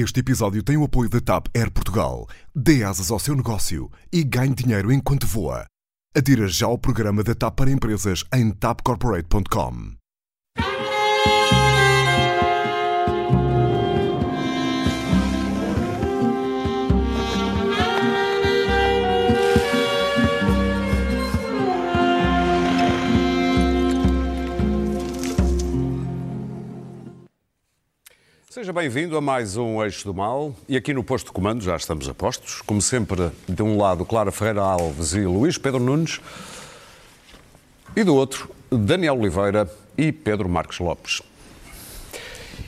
Este episódio tem o apoio da TAP Air Portugal. Dê asas ao seu negócio e ganhe dinheiro enquanto voa. Adira já ao programa da TAP para empresas em tapcorporate.com. Seja bem-vindo a mais um Eixo do Mal e aqui no posto de comando já estamos a postos. Como sempre, de um lado Clara Ferreira Alves e Luís Pedro Nunes e do outro Daniel Oliveira e Pedro Marques Lopes.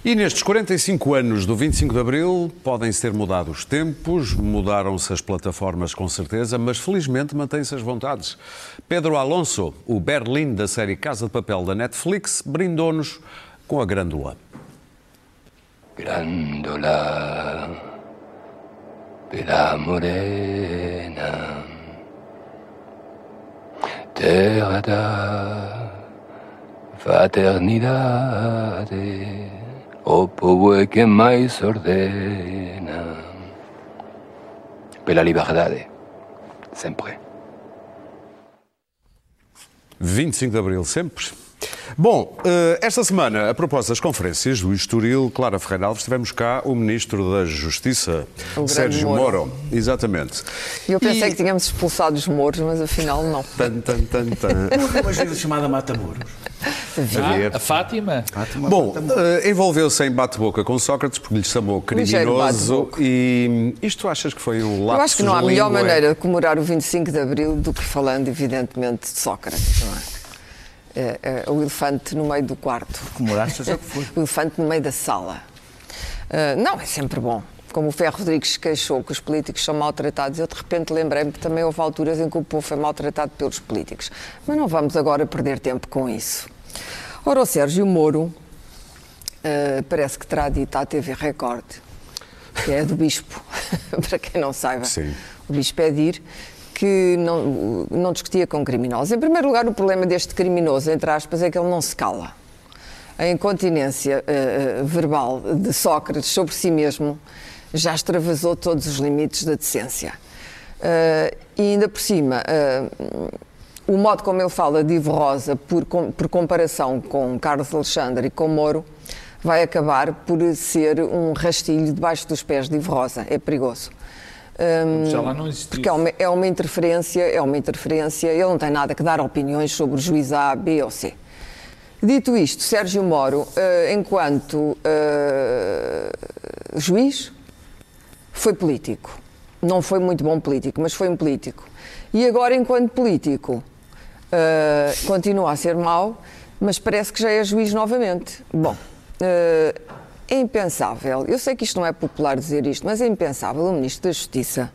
E nestes 45 anos do 25 de Abril podem ser mudados os tempos, mudaram-se as plataformas com certeza, mas felizmente mantêm-se as vontades. Pedro Alonso, o Berlim da série Casa de Papel da Netflix, brindou-nos com a Grândola. Grándola de la morena, terra da fraternidade, o povo é que mais ordena, pela liberdade, sempre. 25 de Abril, sempre. Bom, eh, esta semana, a propósito das conferências do Estoril, Clara Ferreira Alves, tivemos cá o Ministro da Justiça, O Sérgio Moro. Moro. Exatamente. Eu pensei E- que tínhamos expulsado os mouros, mas afinal não. Tan, tan, tan, tan. Uma gira chamada Matamoros. Havia- Ah, a Fátima. Bom, eh, envolveu-se em bate-boca com Sócrates porque lhe chamou criminoso e isto achas que foi um lapso Eu acho que não há melhor língua? maneira de comemorar o 25 de Abril do que falando, evidentemente, de Sócrates, não é? É, é o elefante no meio do quarto, Comemoraste, seja o que for. o elefante no meio da sala. Ah, não, é sempre bom. Como o Ferro Rodrigues se queixou que os políticos são maltratados, eu de repente lembrei-me que também houve alturas em que o povo foi maltratado pelos políticos. Mas não vamos agora perder tempo com isso. Ora, o Sérgio Moro ah, parece que terá dito à TV Record, que é do Bispo, para quem não saiba. Sim. O Bispo é dir que não, não discutia com criminosos. Em primeiro lugar, o problema deste criminoso, entre aspas, é que ele não se cala. A incontinência eh, verbal de Sócrates sobre si mesmo já extravasou todos os limites da decência. Eh, e ainda por cima, eh, o modo como ele fala de Ivo Rosa, por, com- por comparação com Carlos Alexandre e com Moro, vai acabar por ser um rastilho debaixo dos pés de Ivo Rosa. É perigoso. Já lá não existiu. porque é uma, é uma interferência, é uma interferência, ele não tem nada que dar opiniões sobre o juiz A, B ou C. Dito isto, Sérgio Moro, eh, enquanto eh, juiz, foi político. Não foi muito bom político, mas foi um político. E agora, enquanto político, eh, continua a ser mau, mas parece que já é juiz novamente. Bom, é impensável, eu sei que isto não é popular dizer isto, mas é impensável o Ministro da Justiça,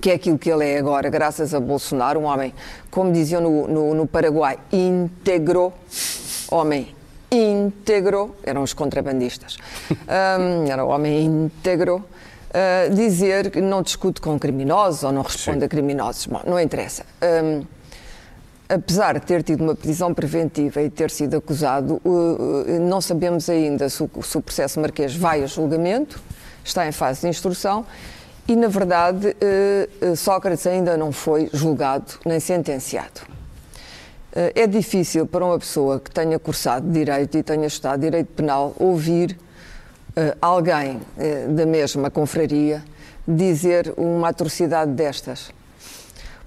que é aquilo que ele é agora, graças a Bolsonaro, um homem, como diziam no, no, no Paraguai, íntegro, homem íntegro, eram os contrabandistas, Hum, era o homem íntegro, ah, dizer que não discute com criminosos ou não responde Sim. a criminosos. Bom, não interessa. Hum, apesar de ter tido uma prisão preventiva e ter sido acusado, não sabemos ainda se o, processo marquês vai a julgamento, está em fase de instrução e, na verdade, uh, uh, Sócrates ainda não foi julgado nem sentenciado. Uh, É difícil para uma pessoa que tenha cursado Direito e tenha estudado Direito Penal ouvir alguém da mesma confraria dizer uma atrocidade destas.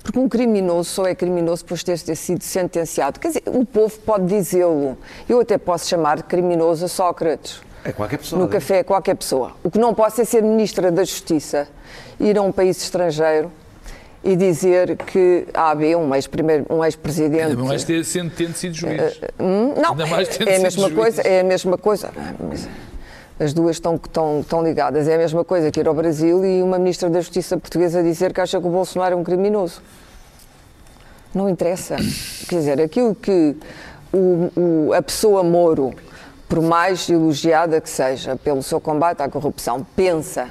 Porque um criminoso só é criminoso depois de ter sido sentenciado. Quer dizer, o povo pode dizê-lo. Eu até posso chamar de criminoso a Sócrates. É qualquer pessoa. No né? café, qualquer pessoa. O que não posso é ser ministra da Justiça, ir a um país estrangeiro e dizer que a AB, um ex-primeiro- um ex-presidente. Ainda mais ter, sendo tendo sido juiz. Hum, Não, Ainda mais é, é a mesma juiz. coisa, é a mesma coisa. É? Mas As duas estão, estão, estão ligadas. É a mesma coisa que ir ao Brasil e uma ministra da Justiça portuguesa dizer que acha que o Bolsonaro é um criminoso. Não interessa. Quer dizer, aquilo que o- o- a pessoa Moro, por mais elogiada que seja pelo seu combate à corrupção, pensa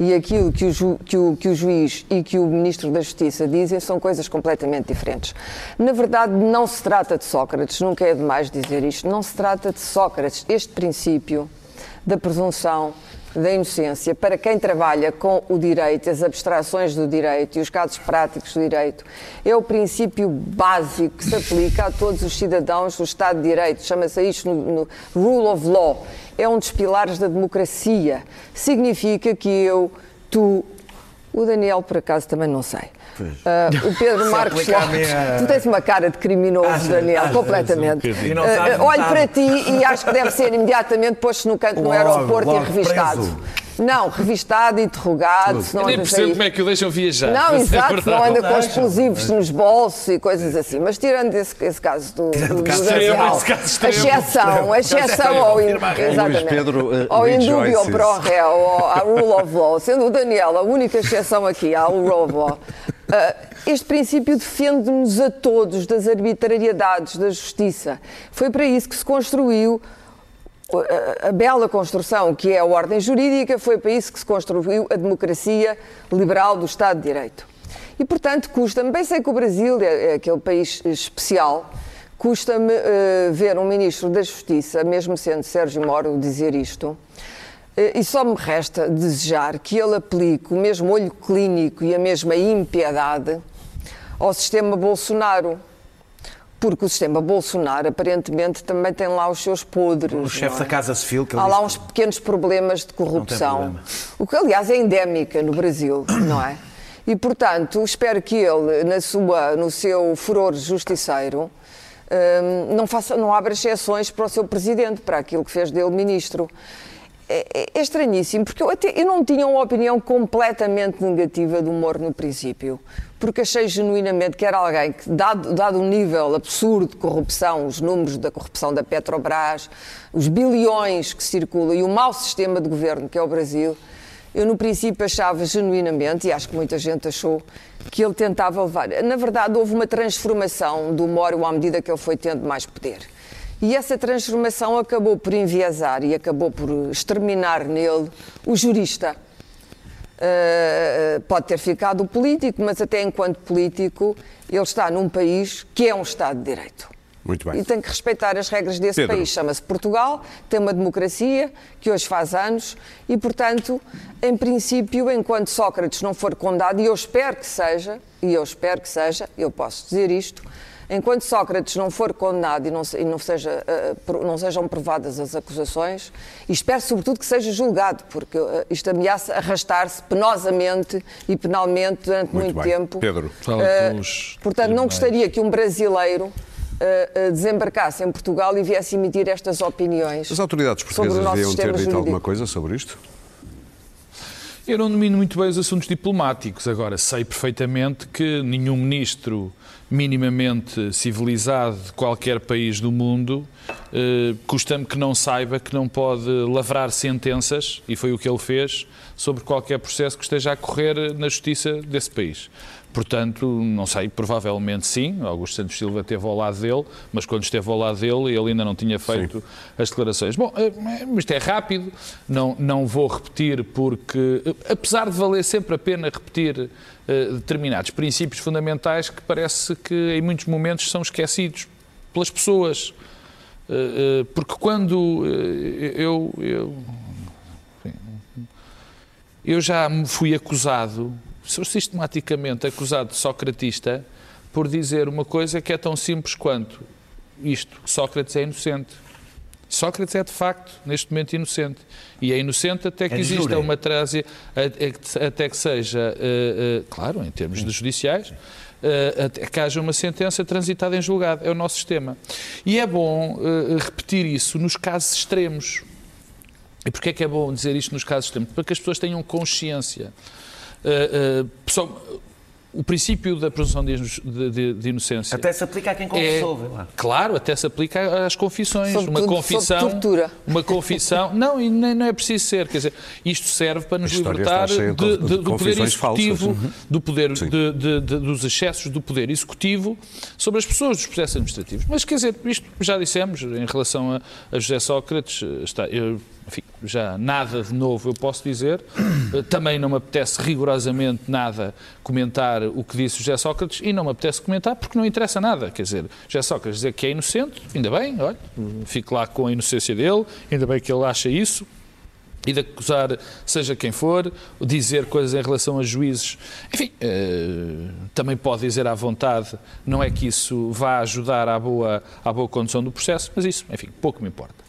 e aquilo que o, ju- que o- que o juiz e que o ministro da Justiça dizem são coisas completamente diferentes. Na verdade, não se trata de Sócrates, nunca é demais dizer isto, não se trata de Sócrates. Este princípio da presunção da inocência para quem trabalha com o direito, as abstrações do direito e os casos práticos do direito, é o princípio básico que se aplica a todos os cidadãos do Estado de Direito. Chama-se isto no, no rule of law. É um dos pilares da democracia. Significa que eu, tu, o Daniel, por acaso, também não sei. Ah, o Pedro Marcos Lopes. minha- Tu tens uma cara de criminoso, Achas? Daniel, completamente. Ah, sabes ah, olho para ti e acho que deve ser imediatamente posto no canto no Logo, aeroporto logo e revistado. preso. Não, revistado, interrogado. se não Eu nem percebo aí- como é que o deixam viajar. Não, é exato, não anda com explosivos nos bolsos e coisas assim. Mas tirando esse, esse caso do, do, do caso Daniel, extremo, esse caso a extremo. exceção, a exceção extremo, ao, in, exatamente, Luís Pedro, eh, ao indúbio ou rejoices. pro réu, ou à rule of law, sendo o Daniel a única exceção aqui à rule of law, ah, este princípio defende-nos a todos das arbitrariedades da justiça. Foi para isso que se construiu a, bela construção que é a ordem jurídica, foi para isso que se construiu a democracia liberal do Estado de Direito. E, portanto, custa-me, bem sei que o Brasil é, é aquele país especial, custa-me eh, ver um Ministro da Justiça, mesmo sendo Sérgio Moro, dizer isto, e só me resta desejar que ele aplique o mesmo olho clínico e a mesma impiedade ao sistema Bolsonaro. Porque o sistema Bolsonaro, aparentemente, também tem lá os seus podres. O chefe não da é? Casa Civil que Há lá uns pequenos problemas de corrupção. O que, aliás, é endémica no Brasil, não é? E, portanto, espero que ele, na sua, no seu furor justiceiro, hum, não, faça, não abra exceções para o seu presidente, para aquilo que fez dele ministro. É, é- é estranhíssimo, porque eu, até, eu não tinha uma opinião completamente negativa do Moro no princípio, porque achei genuinamente que era alguém que, dado, dado o nível absurdo de corrupção, os números da corrupção da Petrobras, os bilhões que circulam e o mau sistema de governo que é o Brasil, eu no princípio achava genuinamente, e acho que muita gente achou, que ele tentava levar. Na verdade, houve uma transformação do Moro à medida que ele foi tendo mais poder. E essa transformação acabou por enviesar e acabou por exterminar nele o jurista. Uh, pode ter ficado político, mas até enquanto político, ele está num país que é um Estado de Direito. Muito bem. E tem que respeitar as regras desse Pedro. país. Chama-se Portugal, tem uma democracia que hoje faz anos e, portanto, em princípio, enquanto Sócrates não for condenado, e eu espero que seja, e eu espero que seja, eu posso dizer isto, enquanto Sócrates não for condenado e não, se- e não, seja, eh, não sejam provadas as acusações, e espero sobretudo que seja julgado, porque eh, isto ameaça arrastar-se penosamente e penalmente durante Muito muito, tempo. Pedro. Fala pelos portanto, não gostaria que um brasileiro desembarcasse em Portugal e viesse emitir estas opiniões. As autoridades portuguesas deviam ter dito jurídico. alguma coisa sobre isto? Eu não domino muito bem os assuntos diplomáticos. Agora, sei perfeitamente que nenhum ministro minimamente civilizado de qualquer país do mundo eh, custa-me que não saiba que não pode lavrar sentenças, e foi o que ele fez, sobre qualquer processo que esteja a correr na justiça desse país. Portanto, não sei, provavelmente sim. Augusto Santos Silva esteve ao lado dele, mas quando esteve ao lado dele, ele ainda não tinha feito as declarações. Bom, eh, isto é rápido, não, não vou repetir, porque, eh, apesar de valer sempre a pena repetir determinados princípios fundamentais que parece que em muitos momentos são esquecidos pelas pessoas. Eh, eh, Porque quando eh, eu, eu, eu já me fui acusado, sou sistematicamente acusado de socratista, por dizer uma coisa que é tão simples quanto isto: Sócrates é inocente. Sócrates é de facto, neste momento, inocente. E é inocente até que É exista júri. uma trásia, até que seja, eh, eh, claro, em termos de judiciais, até que haja uma sentença transitada em julgado. É o nosso sistema. E é bom repetir isso nos casos extremos. E porquê é que é bom dizer isto nos casos extremos? Para que as pessoas tenham consciência. Uh, uh, pessoal, o princípio da presunção de, de- de- inocência. Até se aplica a quem é, confessou, vê lá. claro, até se aplica às confissões. Uma confissão. tortura. Uma confissão. Não, e nem, não é preciso ser. Quer dizer, isto serve para nos libertar de- de- de- de do poder confissões falsas. executivo, Uhum. do poder, Sim. de- de- de- dos excessos do poder executivo sobre as pessoas dos processos administrativos. Mas quer dizer, isto já dissemos em relação a, a José Sócrates, eh, está, eu, enfim, já nada de novo eu posso dizer. Eh, Também não me apetece rigorosamente nada comentar o que disse José Sócrates e não me apetece comentar porque não interessa nada. Quer dizer, José Sócrates dizer que é inocente, ainda bem, olha, fico lá com a inocência dele, ainda bem que ele acha isso. e de acusar seja quem for, dizer coisas em relação a juízes. Enfim, eh, também pode dizer à vontade, não é que isso vá ajudar à boa, à boa condução do processo, mas isso, enfim, pouco me importa.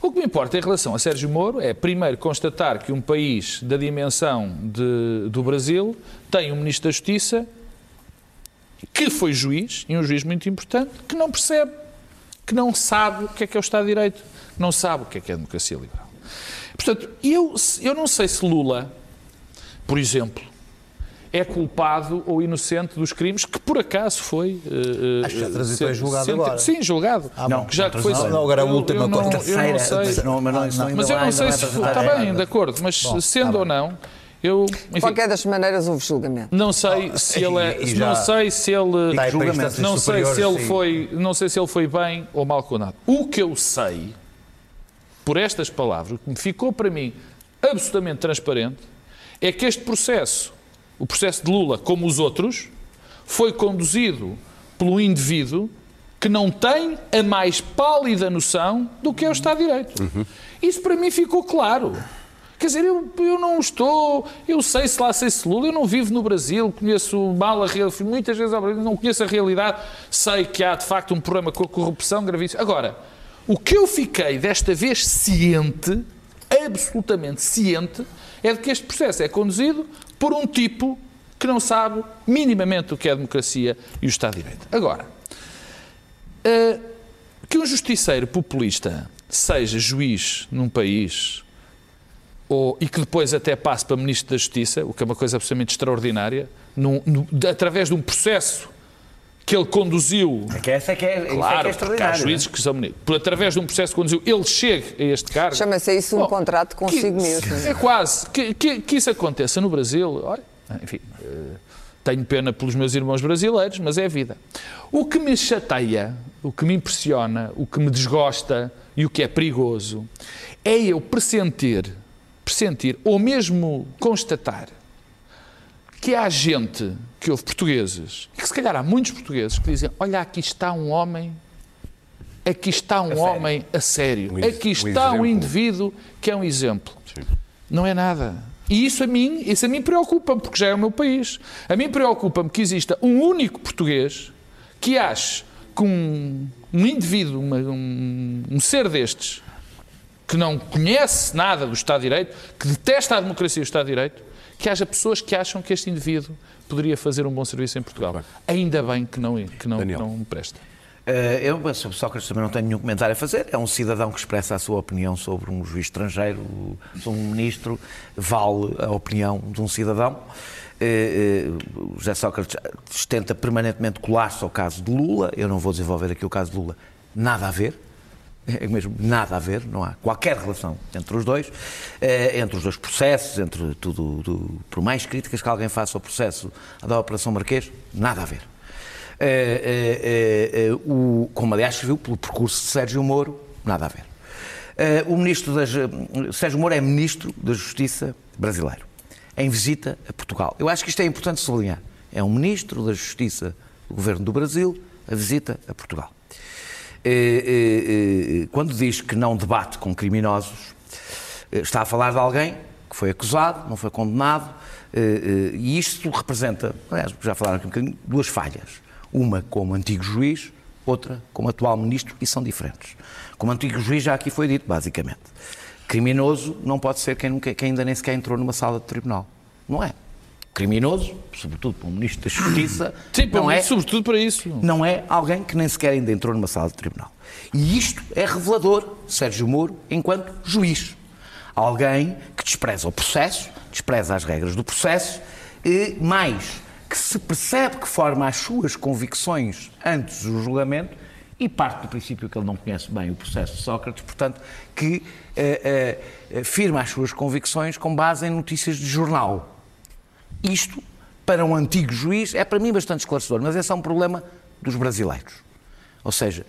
O que me importa em relação a Sérgio Moro é, primeiro, constatar que um país da dimensão de- do Brasil tem um Ministro da Justiça que foi juiz, e um juiz muito importante, que não percebe, que não sabe o que é que é o Estado de Direito, não sabe o que é que é a democracia liberal. Portanto, eu, eu não sei se Lula, por exemplo, é culpado ou inocente dos crimes que por acaso foi. eh, Acho que já transitou em julgado sente- agora. Sim, julgado. não, que já que foi. não, não, agora a eu- última eu não- coisa. eu não Terceira, sei. não, mas não, ainda Mas eu não sei vai se. Está bem, de acordo, mas Bom, sendo tá ou não, eu. De Enfim, qualquer das maneiras, houve julgamento. não sei se ele é. e- e já- Não sei se ele. Não sei, se ele sim. foi, não sei se ele foi bem ou mal condenado. O que eu sei, por estas palavras, o que me ficou para mim absolutamente transparente, é que este processo, o processo de Lula, como os outros, foi conduzido um indivíduo que não tem a mais pálida noção do que é o Estado de Direito. Isso para mim ficou claro. Quer dizer, eu, eu não estou, eu sei se lá sei se Lula, eu não vivo no Brasil, conheço mal a realidade, muitas vezes não conheço a realidade, sei que há de facto um problema com a corrupção gravíssimo. Agora, o que eu fiquei desta vez ciente, absolutamente ciente, é de que este processo é conduzido por um tipo que não sabe minimamente o que é a democracia e o Estado de Direito. Agora, eh, que um justiceiro populista seja juiz num país ou, e que depois até passe para Ministro da Justiça, o que é uma coisa absolutamente extraordinária, num- através de um processo que ele conduziu. É que essa é que é, isso é que é Claro, há juízes que são. Por através de um processo que conduziu, ele chega a este cargo. Chama-se isso um Bom, contrato consigo que- mesmo. É quase. Que, que- que isso aconteça no Brasil, olha, enfim, eh, tenho pena pelos meus irmãos brasileiros, mas é a vida. O que me chateia, o que me impressiona, o que me desgosta e o que é perigoso é eu pressentir, pressentir ou mesmo constatar que há gente, que houve portugueses, e que se calhar há muitos portugueses que dizem: Olha, aqui está um homem, aqui está um homem a sério, Um aqui um está um exemplo. indivíduo que é um exemplo. Não é nada. E isso a mim, isso a mim preocupa-me, porque já é o meu país. A mim preocupa-me que exista um único português que ache que um, um indivíduo, uma- um, um ser destes, que não conhece nada do Estado de Direito, que detesta a democracia e o Estado de Direito, que haja pessoas que acham que este indivíduo poderia fazer um bom serviço em Portugal. Ainda bem que não, que não, Daniel. não presta. Eh, eu, sobre Sócrates, também não tenho nenhum comentário a fazer. É um cidadão que expressa a sua opinião sobre um juiz estrangeiro, sobre um ministro, vale a opinião de um cidadão. Eh, eh, o José Sócrates tenta permanentemente colar-se ao caso de Lula. Eu não vou desenvolver aqui o caso de Lula. Nada a ver. É mesmo nada a ver, não há qualquer relação entre os dois, eh, entre os dois processos, entre tudo, do- por mais críticas que alguém faça ao processo da Operação Marquês, nada a ver. Eh, eh, o, como aliás se viu pelo percurso de Sérgio Moro, nada a ver. O ministro das, Sérgio Moro é ministro da Justiça brasileiro, em visita a Portugal. Eu acho que isto é importante sublinhar. É um ministro da Justiça do governo do Brasil a visita a Portugal. Eh, eh, eh, quando diz que não debate com criminosos, está a falar de alguém que foi acusado, não foi condenado, e isto representa, já falaram aqui um bocadinho, duas falhas. Uma como antigo juiz, outra como atual ministro, e são diferentes. Como antigo juiz, já aqui foi dito, basicamente. Criminoso não pode ser quem, nunca- quem ainda nem sequer entrou numa sala de tribunal. Não é. Criminoso, sobretudo para um ministro da Justiça, Sim, não é sobretudo para isso. não é alguém que nem sequer ainda entrou numa sala de tribunal. E isto é revelador, Sérgio Moro, enquanto juiz. Alguém que despreza o processo, despreza as regras do processo, e mais, que se percebe que forma as suas convicções antes do julgamento e parte do princípio que ele não conhece bem o processo de Sócrates, portanto, que eh, eh, firma as suas convicções com base em notícias de jornal. Isto, para um antigo juiz, é para mim bastante esclarecedor, mas esse é um problema dos brasileiros. Ou seja,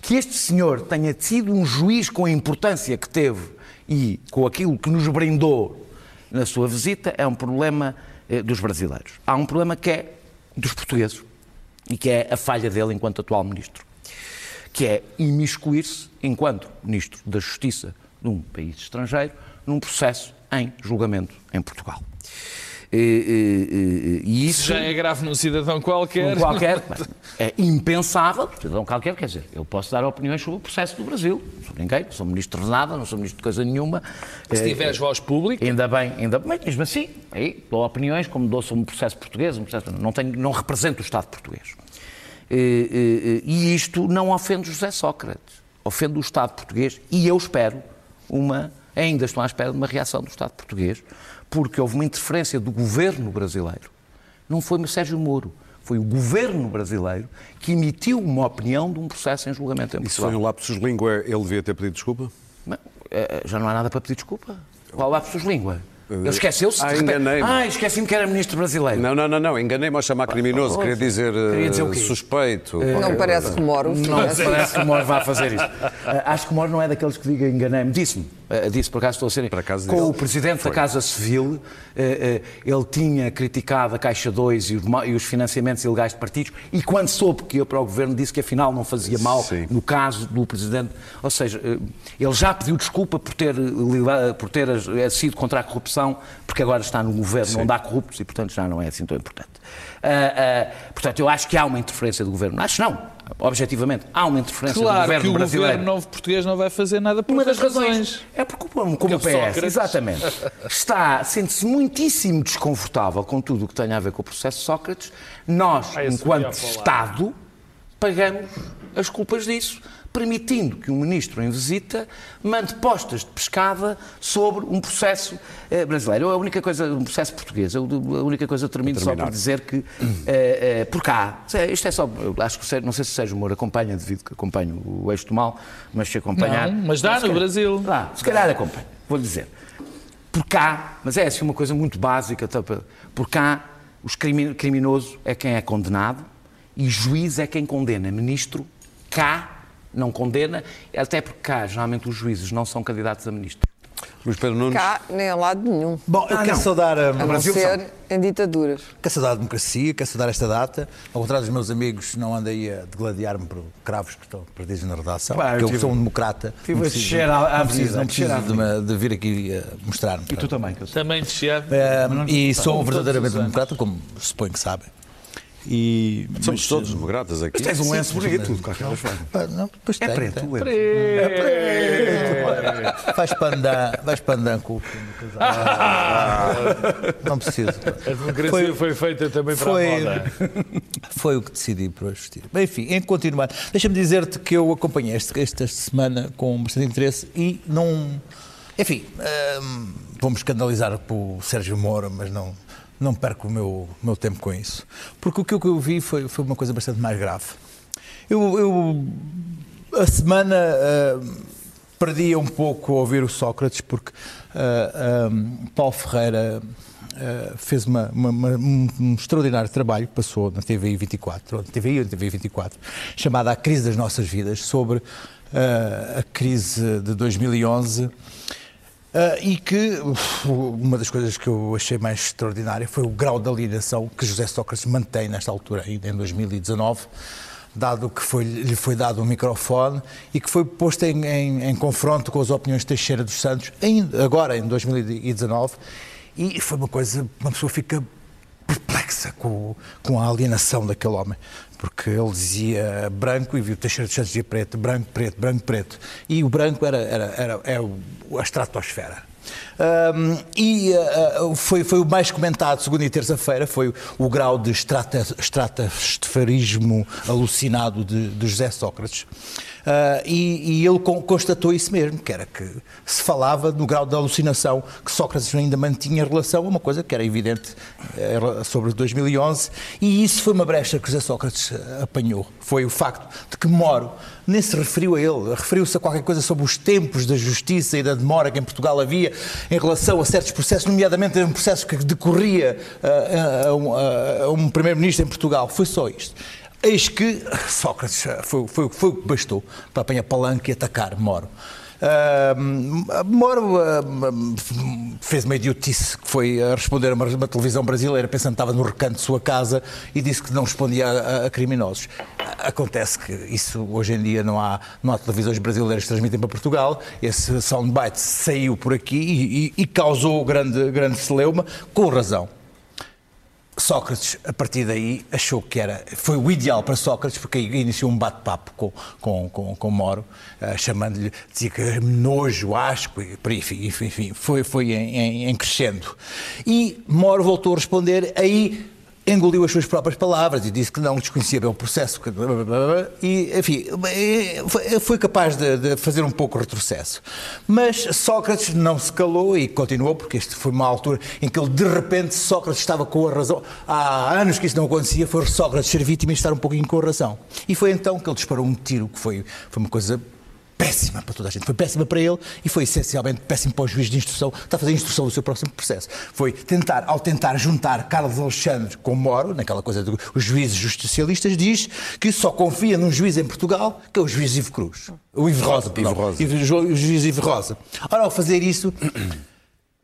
que este senhor tenha sido um juiz com a importância que teve e com aquilo que nos brindou na sua visita é um problema eh, dos brasileiros. Há um problema que é dos portugueses e que é a falha dele enquanto atual ministro, que é imiscuir-se enquanto ministro da Justiça de um país estrangeiro num processo em julgamento em Portugal. E, e- isso Já é grave num cidadão qualquer. qualquer, é impensável, cidadão qualquer, quer dizer, eu posso dar opiniões sobre o processo do Brasil, não sou ninguém, não sou ministro de nada, não sou ministro de coisa nenhuma. Se Eh, tiveres voz pública, Ainda bem, ainda bem, mas mesmo assim, aí dou opiniões como dou sobre um processo português, um processo, não, tenho, não represento o Estado português. E, e- e isto não ofende José Sócrates, ofende o Estado português e eu espero uma, ainda estou à espera de uma reação do Estado português, porque houve uma interferência do governo brasileiro. Não foi o Sérgio Moro, foi o governo brasileiro que emitiu uma opinião de um processo em julgamento em Isso Portugal. foi um lapsus língua, ele devia ter pedido desculpa? Não, eh, já não há nada para pedir desculpa. Qual lapsus língua? Ele esqueceu-se. Ah, enganei-me. Ah, esqueci-me que era ministro brasileiro. Não, não, não, não. enganei-me ao chamar criminoso, queria dizer, Queria dizer o eh, quê? suspeito. Não qualquer parece que Moro Não parece que o Moro vá fazer isso. Acho que o Moro não é daqueles que diga enganei-me. Disse-me, disse por acaso estou a ser. Acaso com o presidente da Casa Civil, eh, eh, ele tinha criticado a Caixa 2 e os financiamentos ilegais de partidos, e quando soube que ia para o governo, disse que afinal não fazia mal Sim. no caso do presidente. Ou seja, eh, ele já pediu desculpa por ter, eh, por ter eh, sido contra a corrupção, porque agora está no governo onde há corruptos e, portanto, já não é assim tão importante. Portanto, eu acho que há uma interferência do governo. Acho não. Objetivamente, há uma interferência do claro governo que o brasileiro. governo novo português não vai fazer nada por Uma das outras razões. É porque, como, como o Porque PS, Sócrates- exatamente, está, sente-se muitíssimo desconfortável com tudo o que tem a ver com o processo Sócrates, nós, Ah, enquanto. Estado, pagamos as culpas disso, permitindo que um ministro em visita mande postas de pescada sobre um processo eh, brasileiro. A única coisa, um processo português, eu, a única coisa termino só por dizer que eh, eh, por cá, isto é só, eu acho que o não sei se o Sérgio Moura acompanha, devido que acompanho o eixo do mal, mas se acompanhar. Não, mas dá se no calhar- Brasil. Dá, se calhar acompanho, vou dizer. Por cá, mas é assim uma coisa muito básica, tá, por cá, os crimi- criminoso é quem é condenado e juiz é quem condena. Ministro, cá, não condena, até porque cá, geralmente, os juízes não são candidatos a ministro. Luís Pedro Nunes. Cá, nem a lado nenhum. Bom, eu Ah, quero não. saudar, A hum, não Brasil ser em ditaduras. quero saudar a democracia, quero saudar esta data. Ao contrário dos meus amigos, não ando aí a degladiar-me por cravos que estão perdidos na redação. Eu porque eu tive- sou um democrata. tive não a preciso- descer à- não preciso, não a descer preciso de, de vir aqui uh, mostrar-me. E tu também, que eu sei. Também de Chiado. Hum, e sou verdadeiramente democrata, como suponho que sabem. E, Somos mas, todos democratas aqui. Mas tens um lenço bonito, de qualquer forma. não, pois É tem, preto, tem. o lenço. Vais pandan, vais pandan com o fim do casal. Não preciso. A democracia Foi- foi, feita também para foi- a moda. Foi o que decidi hoje vestir. Bem, enfim, em continuar, deixa-me dizer-te que eu acompanhei este- esta semana com bastante interesse e não. Enfim, hum, vou-me escandalizar com o Sérgio Moro, mas não, não perco o meu, meu tempo com isso. Porque o que eu- que vi foi, foi uma coisa bastante mais grave. Eu, eu a semana hum, perdia um pouco a ouvir o Sócrates, porque ah, hum, Paulo Ferreira Uh, fez uma- uma- uma- um, um extraordinário trabalho, passou na TVI 24, ou na TVI ou na TVI 24, chamada A Crise das Nossas Vidas, sobre uh, a crise de 2011. Uh, e que uf, uma das coisas que eu achei mais extraordinária foi o grau de alienação que José Sócrates mantém nesta altura, ainda em 2019, dado que foi- lhe foi dado um microfone e que foi posto em, em- em confronto com as opiniões de Teixeira dos Santos, ainda, agora em 2019, e foi uma coisa, uma pessoa fica perplexa com, com a alienação daquele homem. Porque ele dizia branco e viu Teixeira dos Santos dizia preto, branco, preto, branco, preto. E o branco era, era, era, é o- a estratosfera. Ahm, e ah, foi, foi o mais comentado, segunda e terça-feira, foi o, o grau de estratosferismo alucinado de, de José Sócrates. Ah, e, e ele con- constatou isso mesmo, que era que se falava no grau de alucinação que Sócrates ainda mantinha em relação a uma coisa que era evidente eh, sobre 2011, e isso foi uma brecha que José Sócrates eh, apanhou. Foi o facto de que Moro nem se referiu a ele, referiu-se a qualquer coisa sobre os tempos da justiça e da demora que em Portugal havia em relação a certos processos, nomeadamente um processo que decorria ah, a, um- a- a um primeiro-ministro em Portugal. Foi só isto. Eis que Sócrates foi, foi, foi o que bastou para apanhar palanque e atacar Moro. Ah, Moro ah, fez uma idiotice que foi a responder a uma, uma televisão brasileira pensando que estava no recanto de sua casa e disse que não respondia a, a criminosos. Acontece que isso hoje em dia não há, não há televisões brasileiras que transmitem para Portugal. Esse soundbite saiu por aqui e, e- e causou grande, grande celeuma, com razão. Sócrates, a partir daí, achou que era, foi o ideal para Sócrates, porque iniciou um bate-papo com, com, com, com Moro, eh, chamando-lhe, dizia que nojo, asco, enfim, enfim, foi, foi em, em crescendo. E Moro voltou a responder, aí engoliu as suas próprias palavras e disse que não desconhecia bem o processo. E, enfim, foi- foi capaz de, de fazer um pouco retrocesso. Mas Sócrates não se calou e continuou, porque este foi uma altura em que ele, de repente, Sócrates estava com a razão. Há anos que isso não acontecia, foi Sócrates ser vítima e estar um pouquinho com a razão. E foi então que ele disparou um tiro que foi, foi uma coisa péssima para toda a gente. Foi péssima para ele e foi essencialmente péssimo para o juiz de instrução. Está a fazer a instrução do seu próximo processo. Foi tentar, ao tentar juntar Carlos Alexandre com Moro, naquela coisa dos juízes justicialistas, diz que só confia num juiz em Portugal, que é o juiz Ivo Cruz. O Ivo Rosa. Ivo Rosa. Ivo- o juiz Ivo Rosa. Ora, ao fazer isso,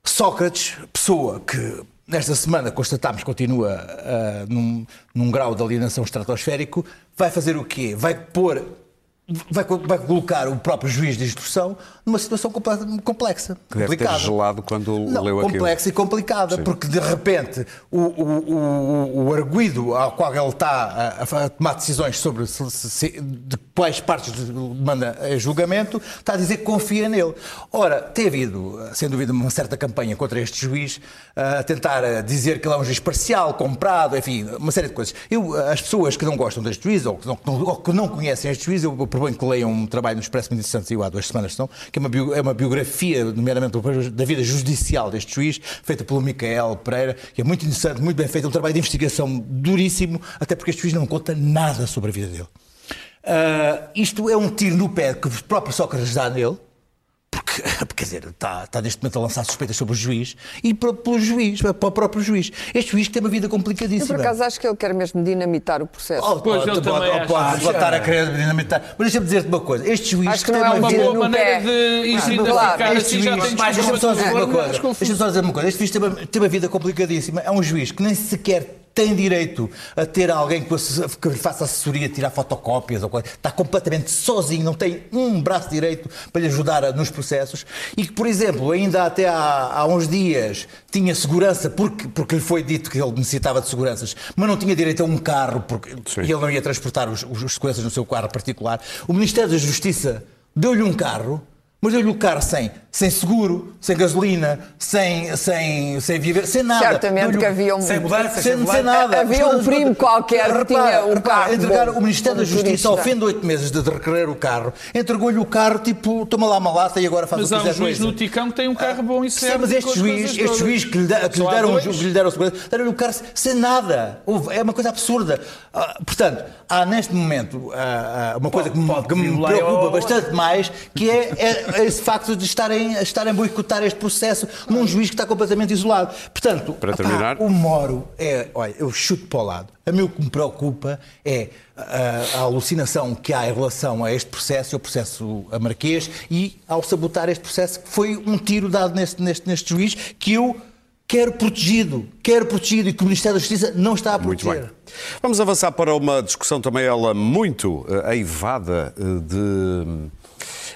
Sócrates, pessoa que nesta semana constatámos continua ah, num, num grau de alienação estratosférico, vai fazer o quê? Vai pôr. Vai, vai colocar o próprio juiz de instrução numa situação comple- complexa, Deve ter complicada. gelado quando Não, leu aquilo. complexa e complicada, porque de repente o, o, o, o arguido ao qual ele está a, a tomar decisões sobre se- se- de quais partes manda julgamento, está a dizer que confia nele. Ora, tem havido, sem dúvida, uma certa campanha contra este juiz, a tentar dizer que ele é um juiz parcial, comprado, enfim, uma série de coisas. Eu, as pessoas que não gostam deste juiz ou que não, ou que não conhecem este juiz, eu proponho que leiam um trabalho no Expresso muito interessante, há duas semanas, que é uma, bio- é uma biografia, nomeadamente da vida judicial deste juiz, feita pelo Micael Pereira, que é muito interessante, muito bem feito, um trabalho de investigação duríssimo, até porque este juiz não conta nada sobre a vida dele. Ah, isto é um tiro no pé que o próprio Sócrates dá nele, porque, quer dizer, está, está neste momento a lançar suspeitas sobre o juiz e para, pelo juiz, para o próprio juiz. Este juiz que tem uma vida Eu, complicadíssima. por acaso, acho que ele quer mesmo dinamitar o processo. Oh, Pois, pode, ele também oh, pode estar a querer dinamitar. Mas deixa-me dizer-te uma coisa: este juiz Acho que tem não é Uma boa no maneira pé. de identificar assim já tem deixa-me só dizer uma coisa. Deixa-me só dizer uma coisa. Este juiz tem uma, tem uma vida complicadíssima. É um juiz que nem sequer tem direito a ter alguém que, que lhe faça assessoria, tirar fotocópias ou coisa. Está completamente sozinho, não tem um braço direito para lhe ajudar a- nos processos. E que, por exemplo, ainda até há, há uns dias tinha segurança porque, porque lhe foi dito que ele necessitava de seguranças, mas não tinha direito a um carro porque Sim. e ele não ia transportar os, os, os seguranças no seu carro particular. O Ministério da Justiça deu-lhe um carro, mas deu-lhe o carro sem, sem seguro, sem gasolina, sem, sem, sem viver, sem nada. Certamente o- que havia um- sem, mudança, sem, sem nada. Havia um primo qualquer que tinha um carro Entregar bom, o Ministério da Justiça, ao fim de oito meses de requerer o carro, entregou-lhe o carro, tipo, toma lá uma lata e agora faz Mas o há que um quiser juiz coisa. no Ticão que tem um carro bom e Sim, serve mas este juiz, este juiz que lhe, que lhe há deram, que lhe deram segurança, deram-lhe o carro sem nada. É uma coisa absurda. Ah, portanto, há neste momento ah, ah, uma coisa que me, preocupa o- bastante mais, que é, é esse facto de estarem, estarem a boicotar este processo num juiz que está completamente isolado. Portanto, Para opá, terminar. o Moro é, olha, eu chuto para o lado. A mim o que me preocupa é a, a alucinação que há em relação a este processo, ao processo a Marquês, e ao sabotar este processo, que foi um tiro dado neste, neste, neste juiz que eu quero protegido, quero protegido e que o Ministério da Justiça não está a Muito proteger. bem. Vamos avançar para uma discussão também ela muito eh, aivada eh, de...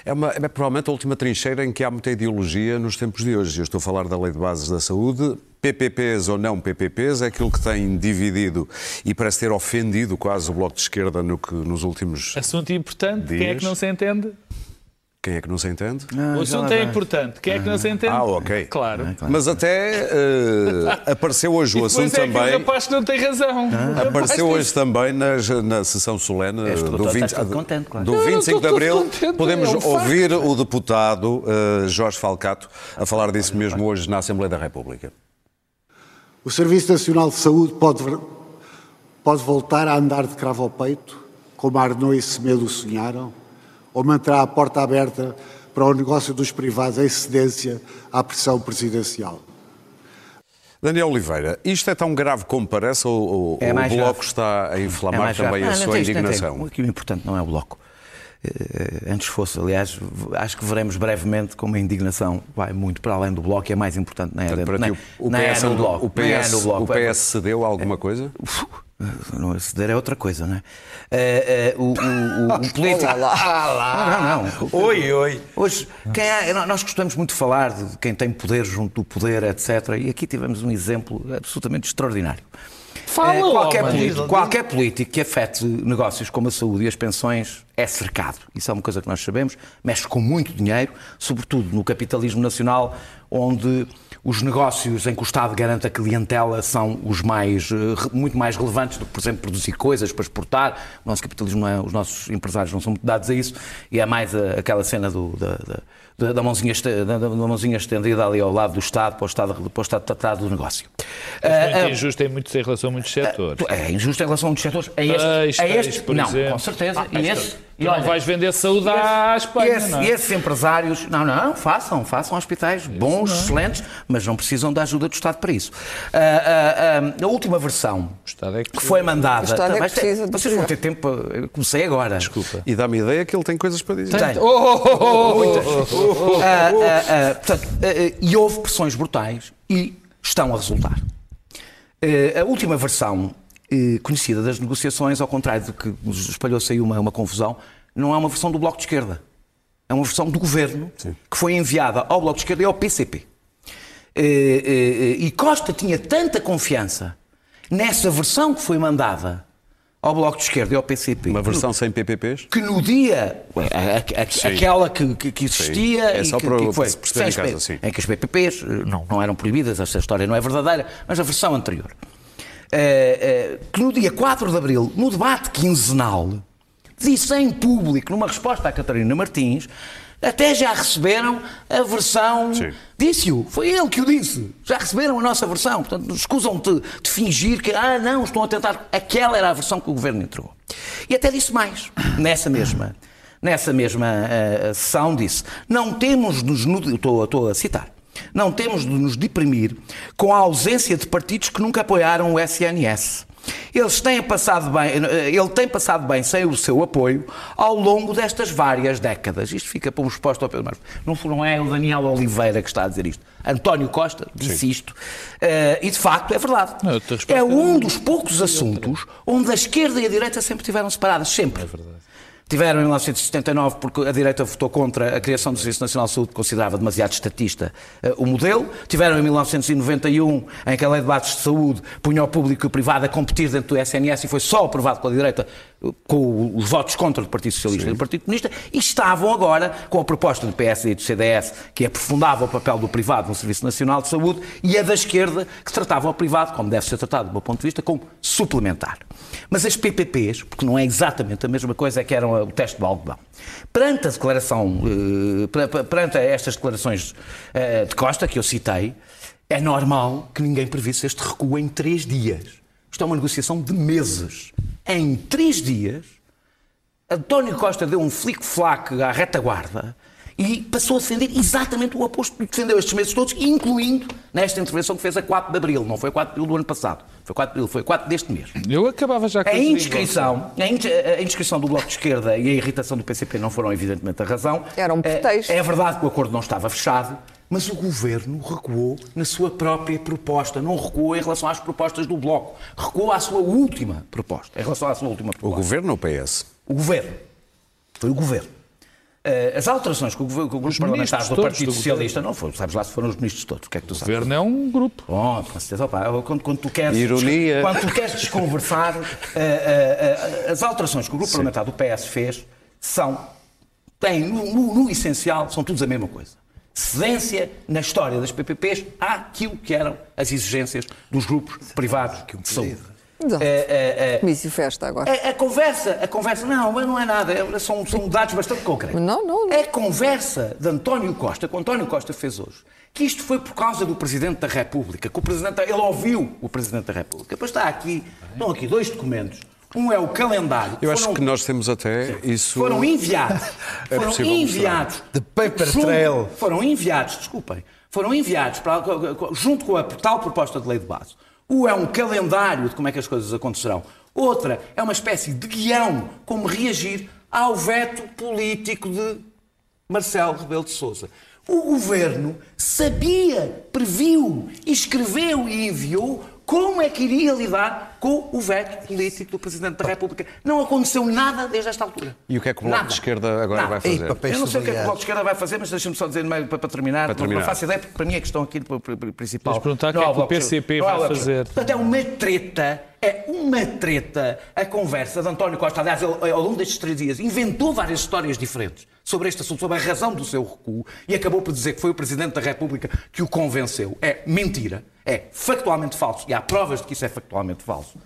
É, uma, é provavelmente a última trincheira em que há muita ideologia nos tempos de hoje. Eu estou a falar da Lei de Bases da Saúde. PPPs ou não PPPs é aquilo que tem dividido e parece ter ofendido quase o Bloco de Esquerda no que, nos últimos... Assunto importante, quem é Dias. que não se entende? Quem é que não se entende? o assunto é importante, quem é que não se entende? Ah, ok. Claro. Mas até eh, apareceu hoje o E assunto é também... rapaz que não tem razão. O rapaz Apareceu hoje também nas- na sessão solene do, doutor, 20, estás todo contente, claro. do Não, não 25 estou de Abril. contente, Podemos é um facto. ouvir o deputado eh, Jorge Falcato a falar disso mesmo hoje na Assembleia da República. O Serviço Nacional de Saúde pode, pode voltar a andar de cravo ao peito, como Arnaud e Semedo sonharam, ou manterá a porta aberta para o negócio dos privados em cedência à pressão presidencial. Daniel Oliveira, isto é tão grave como parece ou, ou- É o Bloco grave. está a É inflamar mais também grave. a Não, não sua não indignação? O que é importante não é o Bloco. eh, antes fosse. Aliás, acho que veremos brevemente como a indignação vai muito para além do Bloco e é mais importante na era, Para na, ti, o, o era PS, do Bloco. o PS, do Bloco. o PS cedeu alguma coisa? Não, ceder é outra coisa, não é? Eh, eh, o, o- o- o político. Olá lá. Ah, lá. Não, não. Oi, oi. Hoje, quem é- nós gostamos muito de falar de quem tem poder junto do poder, etc. E aqui tivemos um exemplo absolutamente extraordinário. Fala, Eh, qualquer, homem. político, qualquer político que afete negócios como a saúde e as pensões é cercado. Isso é uma coisa que nós sabemos. Mexe com muito dinheiro, sobretudo no capitalismo nacional, onde os negócios em que o Estado garante a clientela são os mais, eh, muito mais relevantes do que, por exemplo, produzir coisas para exportar. O nosso capitalismo, é, os nossos empresários não são muito dados a isso, e é mais a- aquela cena do- da, da- da- mãozinha, este- da, da mãozinha estendida ali ao lado do Estado para o Estado, para o Estado tratar do negócio. É Ah, muito injusto em, muitos, em relação a muitos setores. é injusto em relação a muitos setores. A este, Peixe, a peixe, este por não, exemplo. com certeza. Ah, e esse, Tu não vais vender saúde à Espanha, e esse- não é? e esses empresários, não, não, façam, façam hospitais bons, excelentes, mas não precisam da ajuda do Estado para isso. Ah, ah, ah, a última versão O Estado é que que foi mandada. O Estado é que precisa de vocês vão ter tempo. comecei agora. Desculpa. E dá-me ideia que ele tem coisas para dizer. Tem. Oh, Muitas. Ah, ah, ah, portanto, ah, ah, e houve pressões brutais e estão a resultar. A última versão conhecida das negociações, ao contrário do que espalhou-se aí uma, uma confusão, não é uma versão do Bloco de Esquerda. É uma versão do governo que foi enviada ao Bloco de Esquerda e ao PCP. E Costa tinha tanta confiança nessa versão que foi mandada ao Bloco de Esquerda e ao PCP Uma versão sem PPPs? que no dia, a- a- a- aquela que, que- existia Sim. É e só que, para que foi, se perceber em casa, sim. em que as PPPs eh, não, não eram proibidas, esta história não é verdadeira, mas a versão anterior. Eh, eh, que no dia 4 de Abril, no debate quinzenal, disse em público, numa resposta à Catarina Martins, até já receberam a versão. Disse-o, foi ele que o disse. Já receberam a nossa versão. Portanto, escusam-te de fingir que, ah, não, estão a tentar. Aquela era a versão que o governo entregou. E até disse mais, nessa mesma, nessa mesma eh, sessão, disse: não temos de nos. Estou, estou a citar. Não temos de nos deprimir com a ausência de partidos que nunca apoiaram o SNS. Eles têm passado bem, ele tem passado bem sem o seu apoio ao longo destas várias décadas. Isto fica para um resposta ao Pedro Marcos. Não, não é o Daniel Oliveira que está a dizer isto. António Costa disse isto. Eh, e de facto é verdade. Não, É é um dos poucos assuntos onde a esquerda e a direita sempre estiveram separadas. Sempre. Tiveram em 1979 porque a direita votou contra a criação do Serviço Nacional de Saúde, considerava demasiado estatista eh, o modelo. Tiveram em 1991, em que a Lei de Bases de Saúde punha o público e o privado a competir dentro do SNS e foi só aprovado pela direita com os votos contra do Partido Socialista e do Partido Comunista. E estavam agora com a proposta do PSD e do CDS, que aprofundava o papel do privado no Serviço Nacional de Saúde, e a da esquerda, que tratava o privado, como deve ser tratado do meu ponto de vista, como suplementar. Mas as PPPs, porque não é exatamente a mesma coisa, é que eram o teste do algodão. Perante a declaração, eh, per- per- perante estas declarações eh, de Costa, que eu citei, é normal que ninguém previsse este recuo em três dias. Isto é uma negociação de meses. Em três dias, António Costa deu um flic-flac à retaguarda e passou a defender exatamente o oposto do que defendeu estes meses todos, incluindo nesta intervenção que fez a 4 de Abril. Não foi 4 de Abril do ano passado, foi 4 de Abril, foi 4 deste mês. Eu acabava já com A as indiscrição, a indiscrição do Bloco de Esquerda e a irritação do PCP não foram evidentemente a razão. Era um É- pretexto. É verdade que o acordo não estava fechado, mas o Governo recuou na sua própria proposta. Não recuou em relação às propostas do Bloco. Recuou à sua última proposta. Em relação à sua última O proposta. governo ou o PS? O Governo. Foi o Governo. Eh, As alterações que o, governo- que o grupo parlamentar ministros do Partido do Socialista não foram, sabes lá se foram os ministros todos, o que é que tu O sabes? governo é um grupo. Bom, com certeza, opa, quando, quando tu queres, Ironia. Quando tu queres desconversar, eh, eh, as alterações que o grupo parlamentar do PS fez são, têm, no, no- no essencial, são todos a mesma coisa. Cedência na história das PPPs àquilo que eram as exigências dos grupos privados de saúde. Exato. Eh, eh, Comício festa agora. a, a conversa, a conversa, não, mas não é nada, é- são, são dados bastante concretos. Não, não, não. A conversa de António Costa, que o António Costa fez hoje, que isto foi por causa do Presidente da República, que o Presidente, ele ouviu o Presidente da República. Depois está aqui, estão aqui dois documentos. Um é o calendário. Eu acho Foram- que nós temos até isso. foram enviados. É foram enviados. The paper junto- trail. Foram enviados, desculpem, foram enviados para, junto com a tal proposta de lei de base. Um é um calendário de como é que as coisas acontecerão. Outra é uma espécie de guião como reagir ao veto político de Marcelo Rebelo de Sousa. O governo sabia, previu, escreveu e enviou como é que iria lidar com o veto político do Presidente da República. Não aconteceu nada desde esta altura. E o que é que o Bloco Nada. de Esquerda agora Nada. vai fazer? Eu não sei o que é que o. Bloco de Esquerda vai fazer, mas deixa-me só dizer meio para, para terminar. Para Não- terminar. Não faço ideia, porque para mim a questão aqui pr- pr- principal. Vais perguntar o que é que o de. PCP há vai de Esquerda. fazer. Portanto, é uma treta, é uma treta a conversa de António Costa. Aliás, ele, ao longo destes três dias, inventou várias histórias diferentes sobre este assunto, sobre a razão do seu recuo, e acabou por dizer que foi o Presidente da República que o convenceu. É mentira, é factualmente falso, e há provas de que isso é factualmente falso.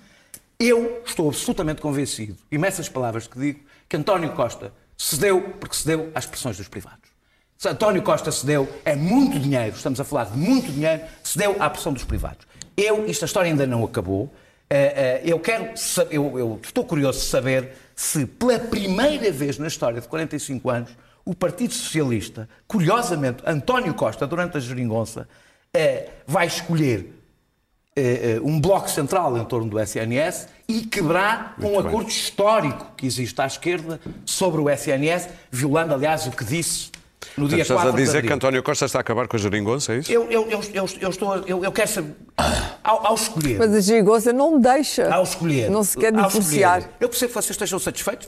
Eu estou absolutamente convencido, e nessas palavras que digo, que António Costa cedeu porque cedeu às pressões dos privados. Se António Costa cedeu, é muito dinheiro, estamos a falar de muito dinheiro, cedeu à pressão dos privados. Eu, esta história ainda não acabou, eh, eh, eu quero, eu, eu estou curioso de saber se pela primeira vez na história de 45 anos, o Partido Socialista, curiosamente, António Costa, durante a geringonça, eh, vai escolher eh, eh, um bloco central em torno do SNS e quebrar um acordo histórico que existe à esquerda sobre o SNS, violando, aliás, o que disse no dia Estás 4 a dizer que António Costa está a acabar com a geringonça, é isso? Eu, eu, eu, eu, eu estou, eu, eu quero saber, ao, ao escolher, Mas a geringonça não me deixa. ao escolher, Não se quer divorciar. eu percebo que vocês estejam satisfeitos,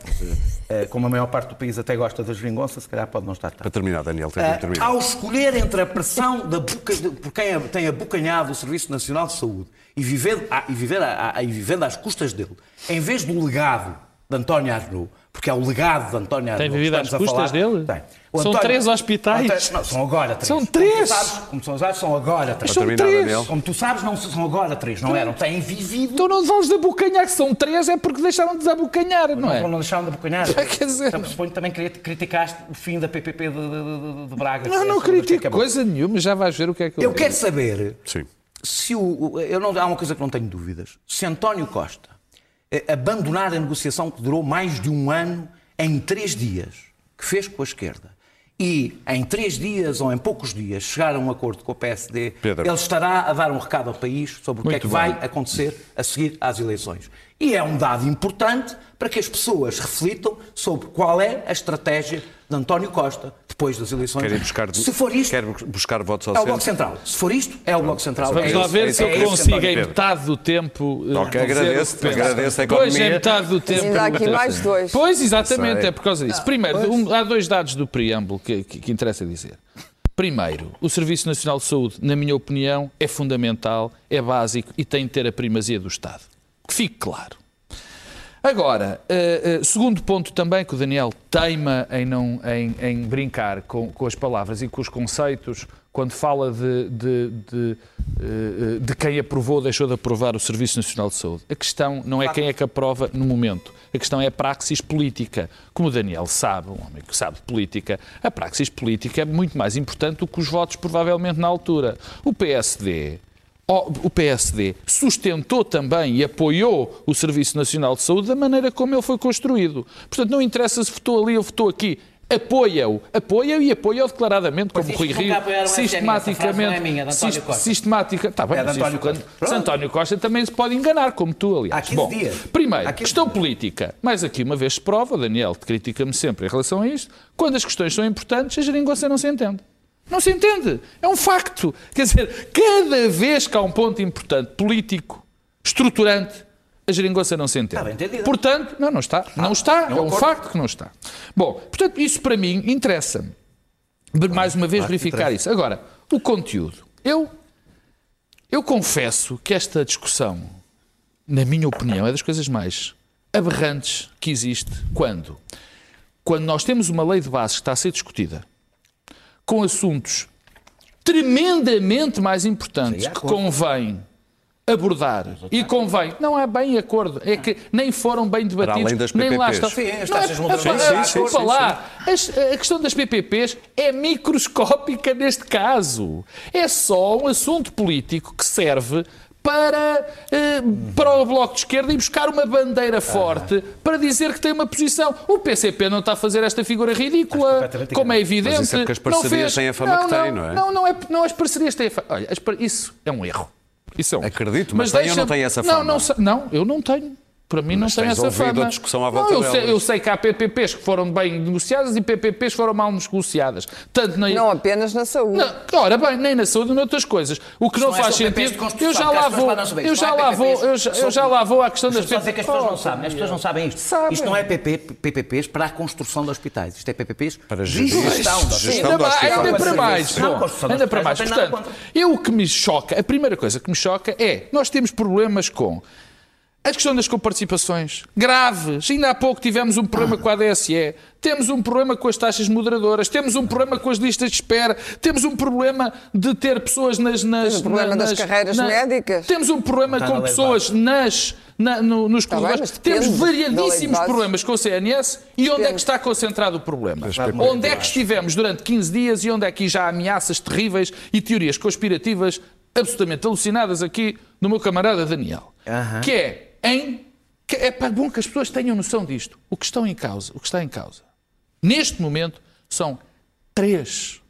eh, como a maior parte do país até gosta da geringonça, se calhar pode não estar tanto. Para terminar, Daniel, tem Ah, que terminar. ao escolher entre a pressão da boca, de- por quem a- tem abocanhado o Serviço Nacional de Saúde e, viver, a- e, viver a- a- e vivendo às custas dele, em vez do legado de António Arnaud, porque é o legado de António Arnaud. Tem que vivido às estamos a custas falar, dele? Tem. O São três hospitais? António- não, são agora três. São Como três? sabes- Como tu sabes, são agora três. São três. Como tu sabes, não são agora três, não eram. Têm vivido. Então não vamos de abocanhar, que são três, é porque deixaram de desabocanhar, não é? Não, não deixaram de abocanhar. Quer dizer- Então, suponho que também cri- criticaste o fim da PPP de, de- de- de Braga. Não, é não critico coisa nenhuma, já vais ver o que é que eu Eu quero saber Sim. se o, o- eu não, há uma coisa que não tenho dúvidas. Se António Costa eh, abandonar a negociação que durou mais de um ano em três dias, que fez com a esquerda, e em três dias ou em poucos dias chegar a um acordo com o PSD, Pedro. ele estará a dar um recado ao país sobre o que é que bem. vai acontecer a seguir às eleições. E é um dado importante para que as pessoas reflitam sobre qual é a estratégia de António Costa depois das eleições. Quer ir buscar, Se for isto, quer buscar votos ao é o Bloco? Central. Se for isto, é o Bloco Central. Vamos É lá ver é se eu consigo em metade do tempo. eh, Ok, agradeço, agradeço a Pois, economia. em metade do tempo. Ainda há aqui mais dois. Pois, exatamente, é por causa disso. Primeiro, há dois dados do preâmbulo que, que- que interessa dizer. Primeiro, o Serviço Nacional de Saúde, na minha opinião, é fundamental, é básico e tem de ter a primazia do Estado. Que fique claro. Agora, eh, eh, segundo ponto também que o Daniel teima em, não, em, em brincar com, com as palavras e com os conceitos quando fala de, de, de, eh, de quem aprovou ou deixou de aprovar o Serviço Nacional de Saúde. A questão não é quem é que aprova no momento. A questão é a praxis política. Como o Daniel sabe, um homem que sabe de política, a praxis política é muito mais importante do que os votos, provavelmente, na altura. O PSD o PSD sustentou também e apoiou o Serviço Nacional de Saúde da maneira como ele foi construído. Portanto, não interessa se votou ali ou votou aqui. Apoia-o, apoia-o e apoia-o declaradamente, como Rui Rio, sistematicamente. é minha, é de António sis- Costa. Sistemática. Está bem, É António Costa. quando- Pronto. se António Costa também se pode enganar, como tu, aliás. Há 15 Bom, dias. primeiro, Há 15 questão dias. política. Mais aqui uma vez se prova, Daniel critica-me sempre em relação a isto, quando as questões são importantes, a geringonça não se entende. Não se entende. É um facto. Quer dizer, cada vez que há um ponto importante, político, estruturante, a geringonça não se entende. Está. Portanto, não, não está. Não está. é um É um acordo. facto que não está. Bom, portanto, isso para mim interessa-me. Mais uma vez verificar isso. Agora, o conteúdo. Eu, eu confesso que esta discussão, na minha opinião, é das coisas mais aberrantes que existe. Quando? Quando nós temos uma lei de base que está a ser discutida com assuntos tremendamente mais importantes que convém abordar e convém. Não há bem acordo. É que nem foram bem debatidos, além das nem lá PPPs. estão. Sim, as Não é- taxas Sim, sim, lá. As- a questão das PPPs é microscópica neste caso. É só um assunto político que serve para, eh, para o Bloco de Esquerda ir buscar uma bandeira forte para dizer que tem uma posição. O PCP não está a fazer esta figura ridícula, como é evidente. Mas isso é porque as Não parcerias fez. têm a fama que têm, não é? Não, não, é, não as parcerias têm a fama. Olha, isso é um erro. Isso é um. Acredito, mas tem ou não tem essa Não, fama? não, se- não, eu não tenho. Para mim não Mas tem tens essa fama. a discussão à não, volta eu sei, eu sei que há PPPs que foram bem negociadas e PPPs que foram mal negociadas. Tanto na... Não apenas na saúde. Não, ora bem, nem na saúde, nem noutras coisas. O que não, não é faz PPPs sentido. Eu já porque lá vou, não eu não já é lá vou, PPPs, eu já, eu já lá vou à questão das Deixa-me só dizer que as pessoas não sabem, as pessoas não sabem isto. Sabem. Isto não é PP, PPPs para a construção de hospitais, isto é PPPs Para de gerir- gestão de Gestão hospitais. Ainda, para Não, mais. não, ainda para mais. não tem Portanto, eu o que me choca, a primeira coisa que me choca é nós temos problemas com a questão das coparticipações graves. Ainda há pouco tivemos um problema com a ADSE, temos um problema com as taxas moderadoras, temos um problema com as listas de espera, temos um problema de ter pessoas nas. nas Temos um problema na- das nas- carreiras na- médicas. Temos um problema com pessoas nas. na- no- nos corredores. temos variadíssimos problemas com o CNS e onde é que está concentrado o problema? Onde é que estivemos durante 15 dias e onde é que já há ameaças terríveis e teorias conspirativas absolutamente alucinadas aqui no meu camarada Daniel? Que é em. Que é para bom que as pessoas tenham noção disto. O que estão em causa, o que está em causa, neste momento, são três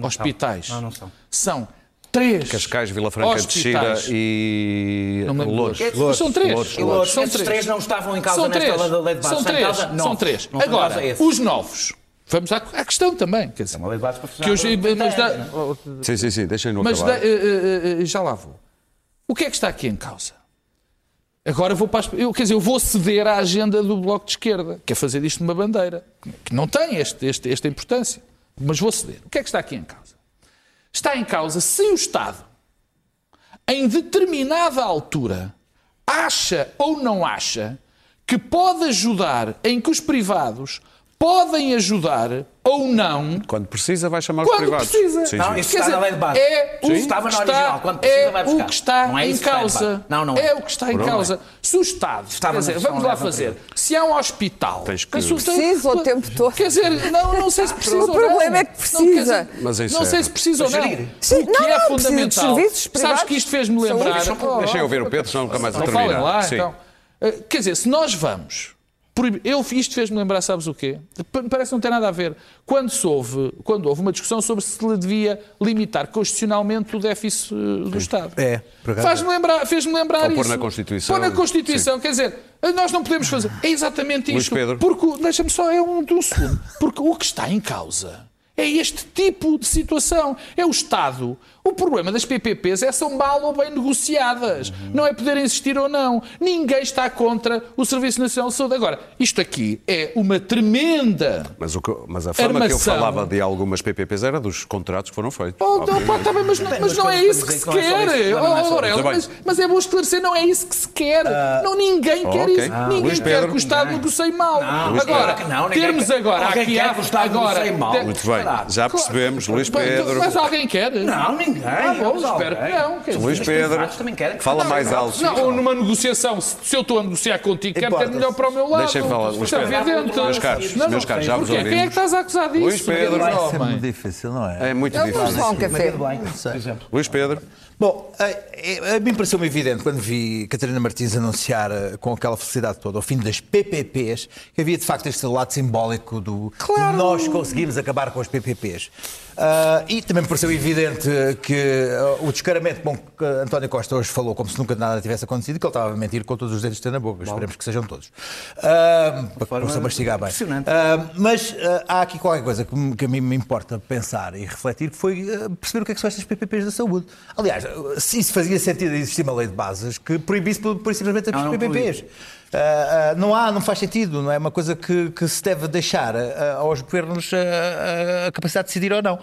hospitais. Não, não são. São três. Cascais, Vila Franca de Xira e Não Lourdes. outros. São três. Louros, Louros, São esses três não estavam em causa São nesta três. lei de base. São três. causa São novos. três. Não Agora, os novos. Vamos à, à questão também. Quer dizer, É uma lei de base para que eu, funcionar mas, da- Sim, sim, sim, deixem-no mas acabar. da- eh, eh, eh, já lá vou. O que é que está aqui em causa? Agora vou para as, eu, quer dizer, eu vou ceder à agenda do Bloco de Esquerda, que é fazer disto uma bandeira, que não tem este, este- esta importância. Mas vou ceder. O que é que está aqui em causa? Está em causa se o Estado, em determinada altura, acha ou não acha que pode ajudar em que os privados podem ajudar ou não Quando precisa, vai chamar os quando privados. precisa. Sim, Não, isso Quer está dizer, na lei de base. É o que Estava no está, original, quando precisa é vai buscar. o que está Não é em que em causa. Não, não é. é o que está em Pronto. causa. Se o Estado, Estava quer dizer, vamos lá fazer. Se há um hospital, Tens que- Precisa o tempo todo. Quer dizer, não, não sei se precisa O ou não. problema é que Não, precisa. quer dizer, Mas não isso sei é- se precisa ou não. Sim, o que não, é não, fundamental. serviços Sabes que isto fez-me lembrar. Deixem eu ouvir o Pedro, senão nunca mais a Não terminar. falem lá, então. Uh, Quer dizer, se nós vamos. Eu, isto fez-me lembrar, sabes o quê? Parece que não tem nada a ver. Quando, se houve, quando houve uma discussão sobre se lhe devia limitar constitucionalmente o déficit uh, do Estado. É, Faz-me lembrar, fez-me lembrar Ou pôr isso. na Constituição. Pôr na Constituição, quer dizer, nós não podemos fazer. É exatamente Luís isto. Pedro. Porque, deixa-me só, é um, um segundo. Porque o que está em causa é este tipo de situação. É o Estado. O problema das PPPs é são mal ou bem negociadas. Não é poder insistir ou não. Ninguém está contra o Serviço Nacional de Saúde. Agora, isto aqui é uma tremenda. Mas, o que- mas a forma que eu falava de algumas PPPs era dos contratos que foram feitos. Oh, não, pá, tá bem, mas, mas não é isso que se quer. Oh, Aurélio, mas, mas é bom esclarecer, não é isso que se quer. não, ninguém quer ok. isso. Ah, ninguém Luís quer Pedro. que o Estado negocie mal. Agora. Não, ninguém termos agora aqui quer há- que o Estado agora, negocie mal. Muito bem, já percebemos, Luís Mas- Pedro. Mas alguém quer? Não, ninguém. Ah, bom, espero que não. quer dizer, Luís Pedro, também querem que fala se mais faça. alto. Não, ou numa negociação, se se eu estou a negociar contigo, quero ter melhor para o meu lado. Deixem falar, Luís é Pedro. evidente. Meus caros, Não, não, meus caros, já vos porquê? Quem é que ouvimos. estás a acusar disso? Luís Pedro. Homem. muito difícil, não é? É muito Não, vamos difícil. lá um café. Luís Pedro. Bom, a, a mim pareceu-me evidente quando vi Catarina Martins anunciar eh, com aquela felicidade toda o fim das PPPs que havia de facto este lado simbólico do Claro. nós conseguimos acabar com as PPPs. Ah, e também me pareceu evidente que ah, o descaramento bom, que António Costa hoje falou como se nunca nada tivesse acontecido, que ele estava a mentir com todos os dedos que tem na boca. Esperemos que sejam todos. Ah, para que possa mastigar bem. mas há aqui qualquer coisa que, que a mim me importa pensar e refletir, que foi perceber o que é que são estas PPPs da saúde. Aliás, se isso fazia sentido existir uma lei de bases que proibisse por, por simplesmente as Não, não Ah, ah, não há, não faz sentido, não é uma coisa que, que se deve deixar ah, aos governos a capacidade de decidir ou não.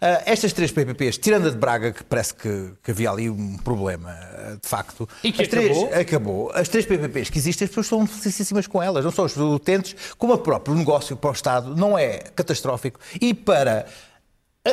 Estas três PPPs, tirando a de Braga, que parece que, que havia ali um problema, de facto. E que as três, acabou? acabou. As três PPPs que existem, as pessoas estão felicíssimas com elas, não são os utentes, como o próprio negócio para o Estado não é catastrófico e para.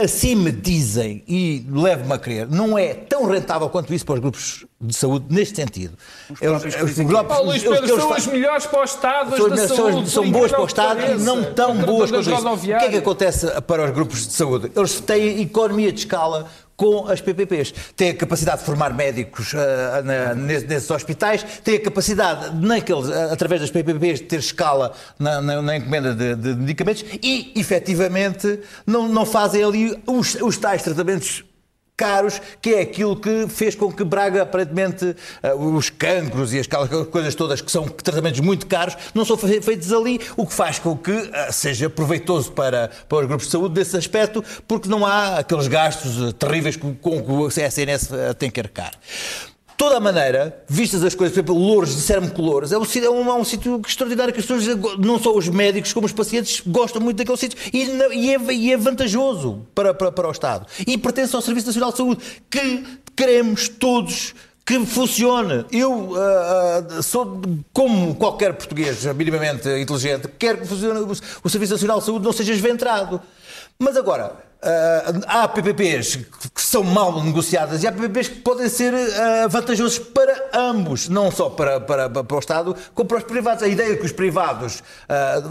Assim me dizem, e levo-me a crer, não é tão rentável quanto isso para os grupos de saúde neste sentido. Eles- próprios que os grupos- Luís Pedro, eles são as melhores para o Estado, as são, da são- saúde. são boas para o Estado e não tão Para boas quanto isso. O que é que acontece para os grupos de saúde? Eles têm economia de escala com as PPPs. Têm a capacidade de formar médicos ah, na- nesses, hospitais, têm a capacidade, naqueles, ah, através das PPPs, de ter escala na, na- na encomenda de, de medicamentos e, efetivamente, não, não fazem ali os, os tais tratamentos caros, que é aquilo que fez com que Braga, aparentemente, eh, os cancros e as coisas todas que são tratamentos muito caros, não são fe- feitos ali, o que faz com que eh, seja proveitoso para, para os grupos de saúde desse aspecto, porque não há aqueles gastos eh, terríveis com, que o SNS tem que arcar. Toda a maneira, vistas as coisas, por exemplo, Louros, disseram-me que Louros é um, é um, é um sítio extraordinário que as pessoas, não só os médicos como os pacientes, gostam muito daquele sítio e, e é, e é vantajoso para, para, para o Estado. E pertence ao Serviço Nacional de Saúde, que queremos todos que funcione. Eu ah, ah, sou, como qualquer português minimamente inteligente, quero que funcione, o Serviço Nacional de Saúde não seja esventrado. Mas agora, ah, há PPPs que são mal negociadas e há PPPs que podem ser ah, vantajosos para ambos, não só para, para, para o Estado, como para os privados. A ideia que os privados, ah,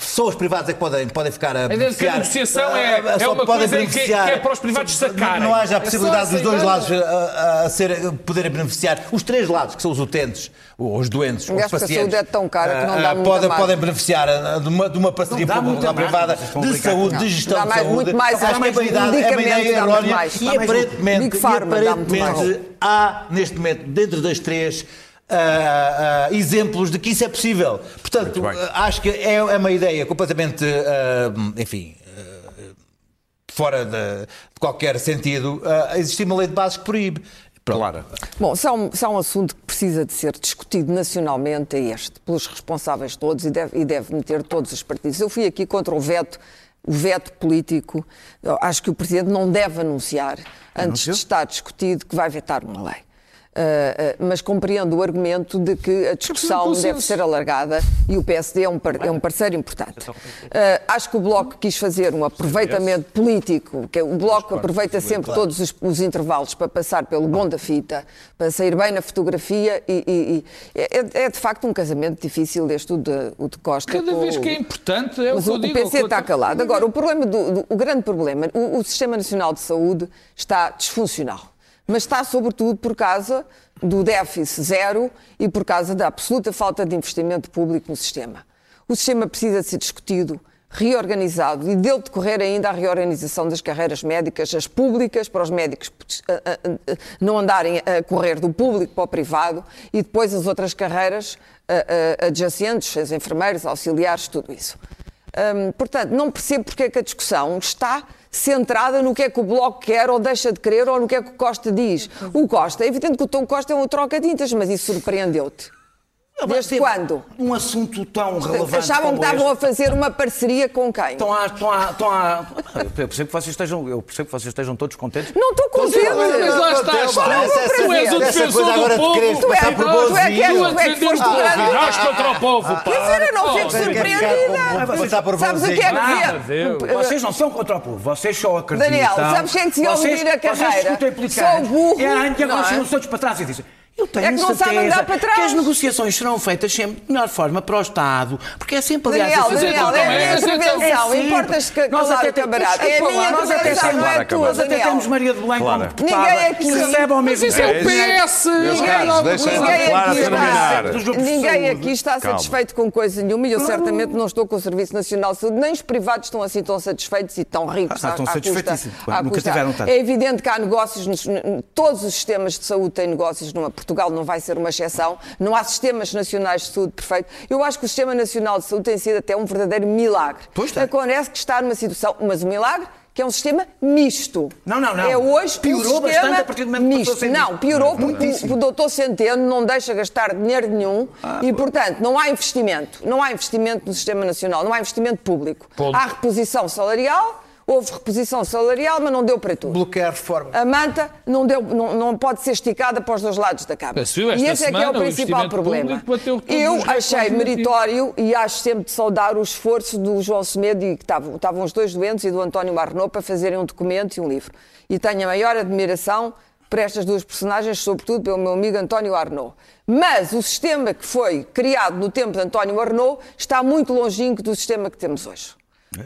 só os privados é que podem, podem ficar a A ideia de que a beneficiar. negociação é- ah, é só uma podem coisa que- beneficiar. que é para os privados sacarem. Não haja a É possibilidade essa dos dois lados a, a ser, poderem beneficiar. Os três lados, que são os utentes, ou os doentes, os porque a pacientes. saúde é tão cara que não dá podem, podem beneficiar de uma, de uma parceria Não pública privada de saúde, de Não. gestão de mais- saúde. Acho que é uma ideia, é uma errónea e aparentemente, e aparentemente há, neste momento, dentro das três, ah, ah, exemplos de que isso é possível. Portanto, ah, acho que é, é uma ideia completamente, ah, enfim, fora de, de qualquer sentido, existir uma lei de bases que proíbe. Pronto. Clara. Bom, se há, um, se há um assunto que precisa de ser discutido nacionalmente é este, pelos responsáveis todos e deve, e deve meter todos os partidos. Eu fui aqui contra o veto, o veto político. Eu acho que o Presidente não deve anunciar, antes de estar discutido, que vai vetar uma lei. Ah, ah, mas compreendo o argumento de que a discussão consenso. deve ser alargada e o PSD é um, par- é um parceiro importante. Ah, acho que o Bloco quis fazer um aproveitamento político, que é- o Bloco aproveita sempre todos os, os intervalos para passar pelo bom da fita, para sair bem na fotografia e, e- e é, é de facto um casamento difícil este, o de, o de Costa. Cada vez o- que é importante é o mas que eu digo. o PC é está calado. Agora, o problema do, do- o grande problema, o, o Sistema Nacional de Saúde está disfuncional. Mas está, sobretudo, por causa do déficit zero e por causa da absoluta falta de investimento público no sistema. O sistema precisa ser discutido, reorganizado e dele decorrer ainda a reorganização das carreiras médicas, as públicas, para os médicos ah, ah, ah, não andarem a correr do público para o privado e depois as outras carreiras adjacentes, as enfermeiras, auxiliares, tudo isso. Hum, portanto, não percebo porque é que a discussão está centrada no que é que o Bloco quer ou deixa de querer ou no que é que o Costa diz. O Costa, é evidente que o Tom Costa é um troca-tintas, mas isso surpreendeu-te. Desde quando? Um assunto tão relevante Achavam que estavam este. a fazer uma parceria com quem? Estão a, estão a, estão a... Eu percebo que vocês estejam, eu percebo que vocês estejam todos contentes. Não estou contente. Mas lá está, Essa- está. essa- Tu és o defensor do povo. Tu é- tu é que és- Tu bonzinho. a tu é que defender foste o povo. Nós contra o povo, pá. Quer dizer, eu não fico Oh, surpreendida. Sabes o que é que. Vocês não são contra o povo, vocês só acreditam. Daniel, sabes quem é iam Vocês- medir a carreira? Vocês discutem politicanos. Só o burro, E agora não é? todos para trás e dizem. Eu tenho É que não certeza sabem andar para trás. que as negociações serão feitas sempre de melhor forma para o Estado, porque é sempre, aliás, Daniel, a fazer Daniel, é a minha Mas então, intervenção. sempre. Importas que Nós até o temos- camarada. É a minha nós até temos- não é tua, Nós até temos Maria de Belém Clara. como deputada Ninguém aqui- que recebe ao Mas mesmo isso é o tempo. PS. Meus Ninguém caros, dá- deixem Ninguém Clara aqui, terminar. dos grupos de ninguém saúde. aqui está satisfeito com coisa nenhuma e eu certamente não estou com o Serviço Nacional de Saúde, nem os privados estão assim tão satisfeitos e tão ricos. Ah, estão satisfeitíssimos. Nunca tiveram tanto. É evidente que há negócios, todos os sistemas de saúde têm negócios, numa, Portugal não vai ser uma exceção, não há sistemas nacionais de saúde perfeito. Eu acho que o Sistema Nacional de Saúde tem sido até um verdadeiro milagre. Pois tem. Acontece que está numa situação, mas um milagre que é um sistema misto. Não, não, não. É hoje Piorou um bastante sistema a partir do momento que misto. ser Não, piorou porque Muitíssimo. o doutor Centeno não deixa gastar dinheiro nenhum e, portanto, não há investimento. Não há investimento no Sistema Nacional, não há investimento público. Ponto. Há reposição salarial, houve reposição salarial, mas não deu para tudo. Bloquear reforma. A manta não, deu, não, não pode ser esticada para os dois lados da Câmara. Esta e esse é que é o principal problema. Eu achei meritório e acho sempre de saudar o esforço do João Semedo e que estavam, estavam os dois doentes e do António Marrenaud para fazerem um documento e um livro. E tenho a maior admiração por estas duas personagens, sobretudo pelo meu amigo António Arnaud. Mas o sistema que foi criado no tempo de António Arnaud está muito longínquo do sistema que temos hoje.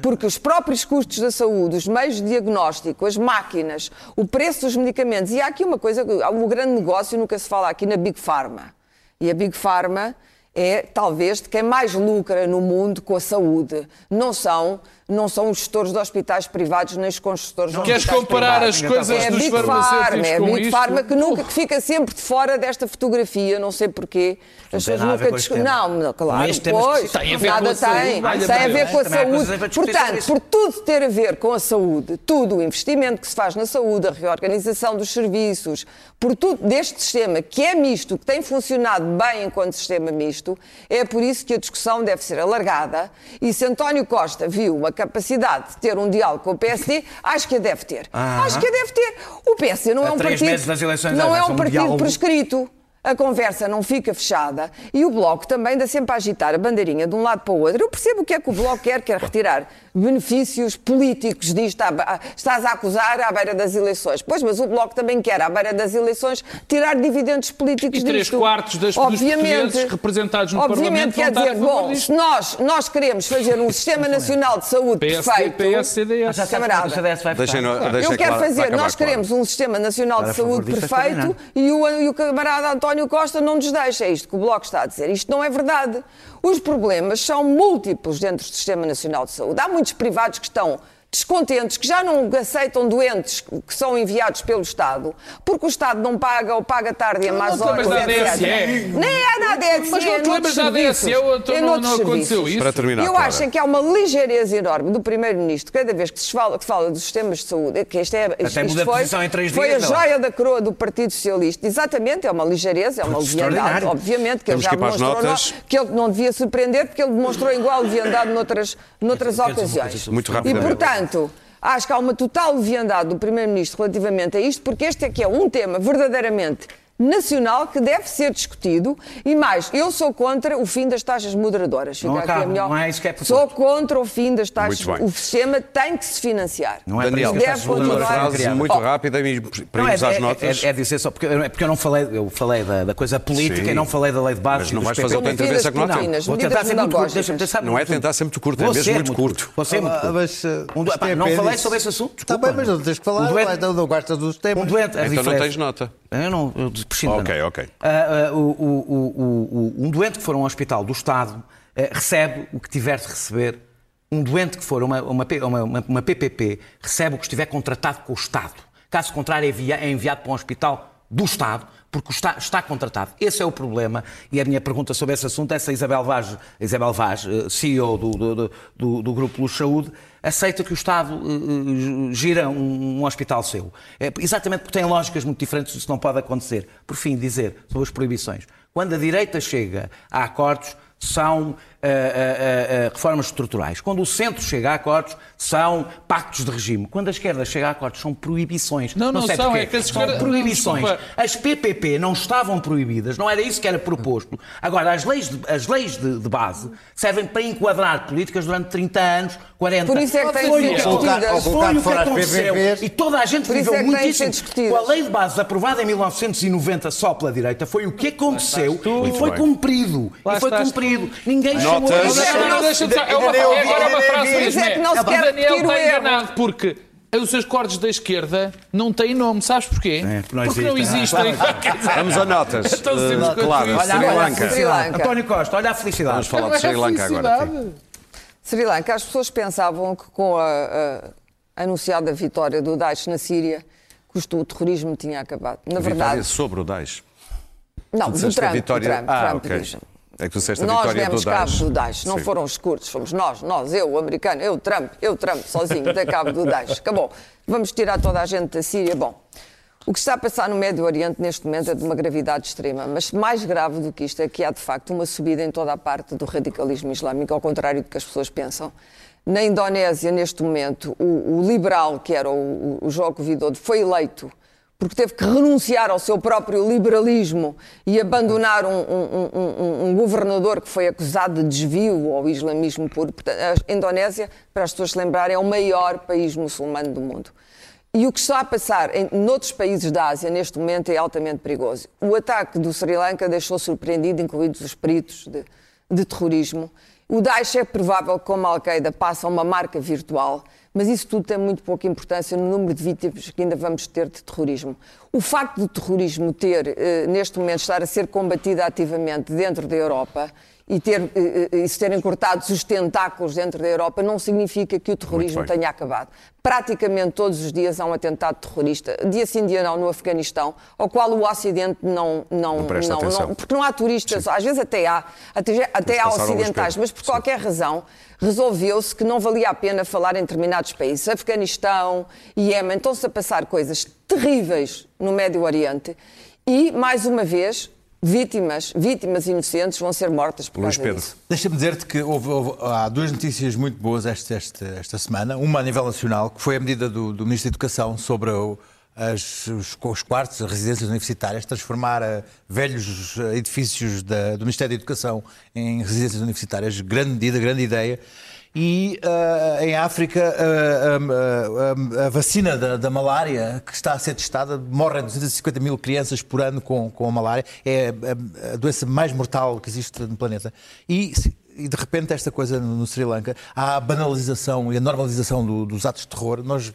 Porque os próprios custos da saúde, os meios de diagnóstico, as máquinas, o preço dos medicamentos. E há aqui uma coisa, o grande negócio nunca se fala aqui na Big Pharma. E a Big Pharma é talvez quem mais lucra no mundo com a saúde. Não são não são os gestores de hospitais privados nem os construtores de Queres hospitais comparar privados. as coisas É a dos Big Pharma, farmacêuticos é a com Big? Pharma que nunca que fica sempre de fora desta fotografia, não sei porquê. As pessoas nunca discutem. Não, não, claro, pois, que- Tem a ver nada com a saúde, tem. Tem a ver com a saúde. Portanto, por tudo ter a ver com a saúde, tudo o investimento que se faz na saúde, a reorganização dos serviços, por tudo deste sistema que é misto, que tem funcionado bem enquanto sistema misto, é por isso que a discussão deve ser alargada e se António Costa viu uma capacidade de ter um diálogo com o PSD, acho que a deve ter. Ah. Acho que a deve ter. O PSD não é um partido, não é um um partido prescrito. A conversa não fica fechada e o Bloco também anda sempre a agitar a bandeirinha de um lado para o outro. Eu percebo o que é que o Bloco quer, quer retirar benefícios políticos disto. Estás a acusar à beira das eleições. Pois, mas o Bloco também quer, à beira das eleições, tirar dividendos políticos E três disto. quartos das- dos portugueses representados no obviamente, Parlamento quer dizer, bom, disto. se nós, nós queremos fazer um Sistema Nacional de Saúde PSD, perfeito... PS, CDS. Já sabes Camarada. CDS vai. Deixem, deixem Eu quero claro- fazer, nós claro. queremos um sistema nacional de saúde é perfeito e o, e o camarada António Costa não nos deixa. É isto que o Bloco está a dizer. Isto não é verdade. Os problemas são múltiplos dentro do Sistema Nacional de Saúde. Há muitos privados que estão descontentes, que já não aceitam doentes que são enviados pelo Estado, porque o Estado não paga ou paga tarde e a Não mais horas, etc. ADSE? Nem é na ADSE, Mas não é te lembras da então É não, não aconteceu serviços. isso. Para terminar, Eu Clara. acho é que há uma ligeireza enorme do Primeiro-Ministro, cada vez que se fala, que fala dos sistemas de saúde, que isto é, isto, de foi, posição em três foi dias, a não é? joia da coroa do Partido Socialista. Exatamente, é uma ligeireza, é uma leviandade, obviamente, que ele Temos já que demonstrou que ele não devia surpreender, porque ele demonstrou igual leviandade noutras, noutras ocasiões. Muito E, rapidamente. Portanto, acho que há uma total leviandade do Primeiro-Ministro relativamente a isto, porque este é que é um tema verdadeiramente nacional que deve ser discutido e mais, eu sou contra o fim das taxas moderadoras. Não Fica acaba, melhor- não é isso que é proposto. Sou contra o fim das taxas. Muito. O sistema tem que se financiar. Não é Daniel, para isso que uma frase muito criadas. rápida e para Não, é, irmos às é- notas. é- é dizer só, porque, é porque eu não falei, eu falei da, da coisa política Sim. e não falei da lei de base. Mas não vais fazer outra intervenção que não pequenas, Vou tentar ser muito curto, deixa-me pensar Não é muito tentar ser muito curto, é mesmo muito curto. Ser muito Ah, curto. do- os pá, não falei sobre esse assunto. Está bem, mas não tens que falar. Não, não gostas dos temas. Um doente, Então não tens nota. Eu não, Ok, ok. Ah, ah, o- o- o- um doente que for a um hospital do Estado eh, recebe o que tiver de receber. Um doente que for a uma, uma, uma, uma- PPP recebe o que estiver contratado com o Estado. Caso contrário, é é enviado para um hospital do Estado, porque está, está contratado. Esse é o problema. E a minha pergunta sobre esse assunto é se a Isabel Vaz, Isabel Vaz CEO do, do, do- do, do Grupo Luz Saúde, aceita que o Estado eh, gira um, um hospital seu. É, exatamente porque tem lógicas muito diferentes, isso não pode acontecer. Por fim, dizer sobre as proibições. Quando a direita chega a acordos, são ah, ah, ah, reformas estruturais. Quando o centro chega a acordos, são pactos de regime. Quando a esquerda chega a acordos, são proibições. Não, não sei são, porquê. é que a são esquerda- proibições. Desculpa. As PPP não estavam proibidas, não era isso que era proposto. Agora, as leis de, as leis de, de base servem para enquadrar políticas durante 30 anos, 40 Por isso é que têm de Foi ser o que discutidas. Foi o que aconteceu. E toda a gente viveu é discutidas. Com a lei de base aprovada em 1990 só pela direita, foi o que aconteceu e foi bem. cumprido. Lá e foi cumprido. Ninguém Notas. Mas agora não deixa de é uma, agora é uma nem frase mesmo. Que não se O quer Daniel está erro. enganado porque os seus cortes da esquerda não têm nome, sabes porquê? É, porque não porque não existem. Vamos a notas. Então, Uh, claro, olha, Sri olha Lanka. Sri felicidade. Lanka. António Costa, olha a felicidade. Vamos falar de Sri Lanka agora. sim. Sri Lanka, as pessoas pensavam que com a, a anunciada vitória do Daesh na Síria, que o terrorismo tinha acabado. Na Vitória verdade, sobre o Daesh. não, do Trump, vitória- do Trump, Ah, Trump ok. É que tu disseste a Nós vitória demos do cabo do Daesh, não Sim. foram os curtos, fomos nós, nós, eu, o americano, eu, Trump, eu, Trump, sozinho, da cabo do Daesh. Acabou. Vamos tirar toda a gente da Síria. Bom, o que está a passar no Médio Oriente neste momento é de uma gravidade extrema, mas mais grave do que isto é que há de facto uma subida em toda a parte do radicalismo islâmico, ao contrário do que as pessoas pensam. Na Indonésia, neste momento, o, o liberal, que era o, o, o Joko Widodo, foi eleito porque teve que renunciar ao seu próprio liberalismo e abandonar um, um- um- um- governador que foi acusado de desvio ao islamismo puro. Portanto, a Indonésia, para as pessoas se lembrarem, é o maior país muçulmano do mundo. E o que está a passar em noutros países da Ásia neste momento é altamente perigoso. O ataque do Sri Lanka deixou surpreendido, incluídos os peritos de, de terrorismo. O Daesh é provável que, como a Al-Qaeda, passa a uma marca virtual, mas isso tudo tem muito pouca importância no número de vítimas que ainda vamos ter de terrorismo. O facto do terrorismo ter, eh, neste momento, estar a ser combatido ativamente dentro da Europa e, ter, eh, eh, e se terem cortado os tentáculos dentro da Europa não significa que o terrorismo tenha acabado. Praticamente todos os dias há um atentado terrorista, dia sim, dia não, no Afeganistão, ao qual o Ocidente não. não, Não não, não porque não há turistas, às vezes até há, até, até há ocidentais, mas por qualquer razão resolveu-se que não valia a pena falar em determinados países. Afeganistão, Iémen, estão-se a passar coisas terríveis no Médio Oriente e, mais uma vez, vítimas, vítimas inocentes vão ser mortas por Luís causa Pedro. disso. Deixa-me dizer-te que houve- houve- há duas notícias muito boas esta, esta, esta semana. Uma a nível nacional, que foi a medida do, do Ministro da Educação sobre o- as- os, os quartos, as residências universitárias, transformar eh, velhos eh, edifícios da- do Ministério da Educação em residências universitárias. Grande medida, grande ideia. E eh, em África, eh, a, a- vacina da, da malária que está a ser testada, morrem 250 mil crianças por ano com, com a malária. É a, a doença mais mortal que existe no planeta. E, e de repente, esta coisa no, Sri Lanka, há a banalização e a normalização do- dos atos de terror. Nós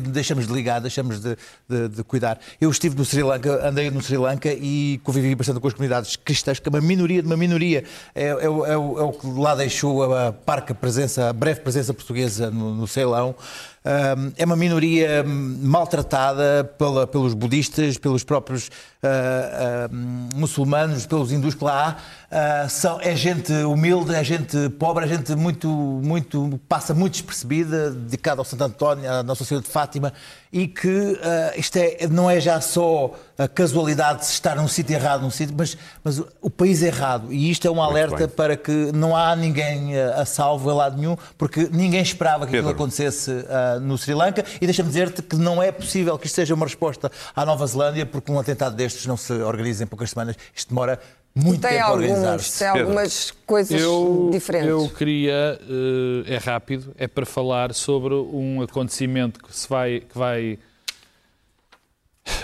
deixamos de ligar, deixamos de, de- de cuidar. Eu estive no Sri Lanka, andei no Sri Lanka e convivi bastante com as comunidades cristãs, que é uma minoria de uma minoria. É, é é o, é o que lá deixou a parca presença, a breve presença portuguesa no, no Ceilão. É uma minoria maltratada pela- pelos budistas, pelos próprios ah, ah, muçulmanos, pelos hindus que lá há. Ah, são, é gente humilde, é gente pobre, é gente muito, muito passa muito despercebida, dedicada ao Santo António, à Nossa Senhora de Fátima, e que ah, isto é, não é já só a casualidade de se estar num sítio errado, num sítio, mas, mas o, país errado. E isto é um alerta para que não há ninguém ah, a salvo em lado nenhum, porque ninguém esperava que aquilo Pedro. acontecesse ah, no Sri Lanka. E deixa-me dizer-te que não é possível que isto seja uma resposta à Nova Zelândia, porque um atentado destes não se organiza em poucas semanas. Isto demora muito Tem, tempo a alguns, organizar-se. tem Pedro. algumas coisas Eu, diferentes. eu queria, eh, é rápido, é para falar sobre um acontecimento que se vai, que vai,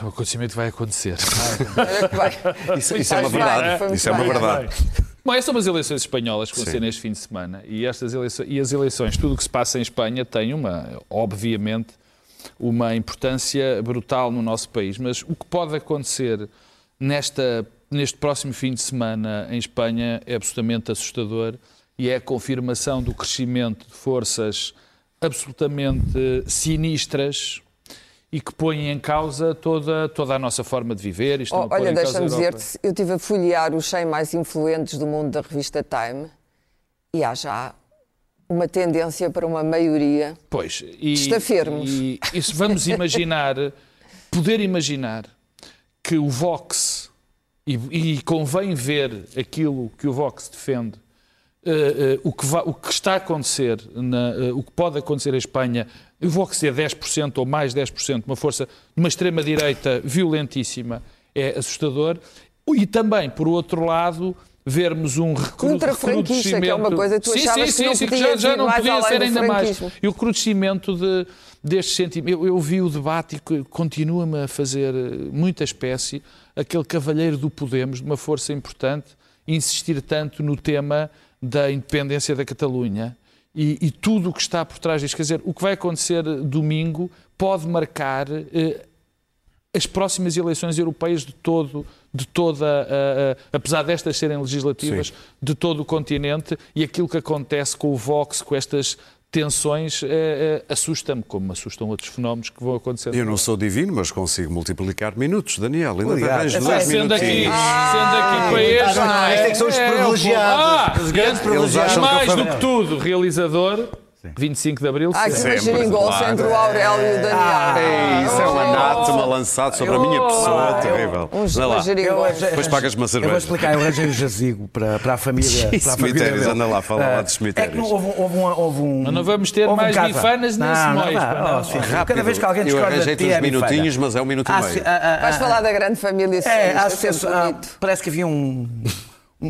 o acontecimento vai acontecer. Isso, isso é uma verdade. Isso é uma verdade. Bom, é sobre as eleições espanholas que vão ser neste fim de semana. E, estas eleições, e as eleições, tudo o que se passa em Espanha tem uma, obviamente, uma importância brutal no nosso país. Mas o que pode acontecer nesta, neste próximo fim de semana em Espanha é absolutamente assustador e é a confirmação do crescimento de forças absolutamente sinistras e que põem em causa toda, toda a nossa forma de viver. Isto Oh, olha, deixa-me dizer-te, eu estive a folhear os 100 mais influentes do mundo da revista Time e há já uma tendência para uma maioria. Pois, e, Estafermos. e isso vamos imaginar, poder imaginar que o Vox, e, e convém ver aquilo que o Vox defende, eh, o, que o que está a acontecer, na, eh, o que pode acontecer em Espanha, o Vox é 10% ou mais 10%, uma força de uma extrema-direita violentíssima, é assustador. E também, por outro lado, vermos um recru- Contra-franquista, que é uma recrudescimento- coisa que tu sim, sim, que não sim, já, já não podia ser ainda mais. E o recrudescimento de, destes sentimentos. Eu, eu vi o debate e continua-me a fazer muita espécie aquele cavalheiro do Podemos, de uma força importante, insistir tanto no tema da independência da Catalunha e, e tudo o que está por trás disso. Quer dizer, o que vai acontecer domingo pode marcar eh, as próximas eleições europeias de todo, de toda, a- a- apesar destas serem legislativas, Sim. de todo o continente e aquilo que acontece com o Vox, com estas tensões, eh, eh, assusta-me, como me assustam outros fenómenos que vão acontecendo. Eu não sou divino, mas consigo multiplicar minutos, Daniel. Ainda É dois Sendo aqui, minutinhos. sendo aqui para este, não, não isto é que são os É, privilegiados, Ah, os grandes e privilegiados. mais do que tudo, realizador, 25 de Abril. Há aqui sempre. uma geringonça claro. entre o Aurélio e o Daniel. Ei, isso é um anátema lançado sobre a minha pessoa, terrível. Um Vai lá. uma geringonça. Depois pagas-me uma Eu cerveja. vou explicar, eu arranjei o jazigo para, para a família. para a família Cemitérios, anda lá, fala lá Ah, dos É que cemitérios. não, houve, houve, um, houve um. Mas não vamos ter mais caso- bifanas Não, não, pá, não. oh, sim, Rápido. Cada vez que alguém Eu discorda de arranjei-te ti uns é bifana. minutinhos, mas é um minuto e Ah, meio. sim, ah, ah, Vais ah, falar da grande família É, é ah, bonito. parece que havia um,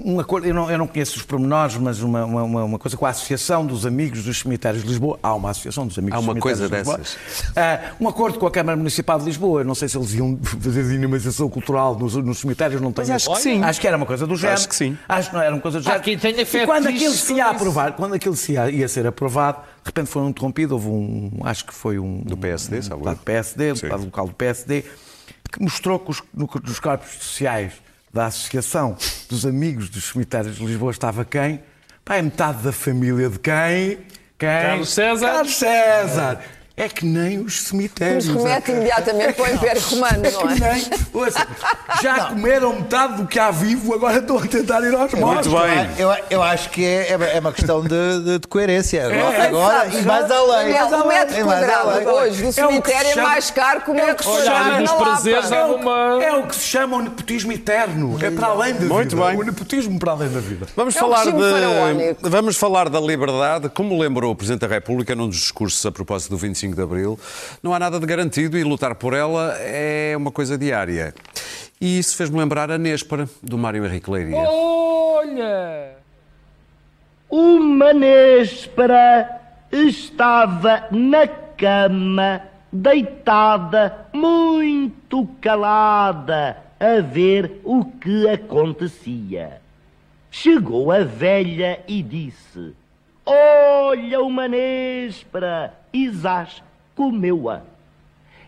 um acordo, eu não, eu não conheço os pormenores, mas uma, uma- uma, coisa com a Associação dos Amigos dos Cemitérios de Lisboa. Há uma Associação dos Amigos Há uma dos Cemitérios coisa de Lisboa. Ah, um acordo com a Câmara Municipal de Lisboa. Não sei se eles iam fazer dinamização cultural nos, nos cemitérios, não tenho. acho que sim. Acho que era uma coisa do género. Acho que sim. Acho que não era uma coisa do género. quem tenha e quando aquilo se ia aprovar, quando aquilo se ia, ia ser aprovado, de repente foi interrompido. Houve um, acho que foi um. Do PSD, um sabe? do PSD, um deputado local do PSD, que mostrou que os, no- nos corpos sociais da Associação dos Amigos dos Cemitérios de Lisboa estava quem? Pá, é metade da família de quem? Quem? Carlos César. Carlos César. É que nem os cemitérios. Nos remete imediatamente para o Império Romano, É não que é? nem, ouça, já comeram metade do que há vivo, agora estão a tentar ir aos mortos. Muito bem. Eu, eu acho que é, é uma- é questão de, de- de coerência. Agora, É, e mais além. Daniel, o metro mais quadrado além. hoje do É o que cemitério é, chama- mais caro que o metro que se quadrado chama- prazeres, É o, uma- é o que se chama o nepotismo eterno. É para além da Muito vida. bem. O nepotismo para além da vida. Vamos É falar de vamos falar da liberdade, como lembrou o Presidente da República num dos discursos a propósito do 25 de Abril, não há nada de garantido e lutar por ela é uma coisa diária. E isso fez-me lembrar a Néspera, do Mário Henrique Leiria. Olha! Uma néspera estava na cama, deitada, muito calada, a ver o que acontecia. Chegou a velha e disse: Olha uma néspera! E zás comeu-a.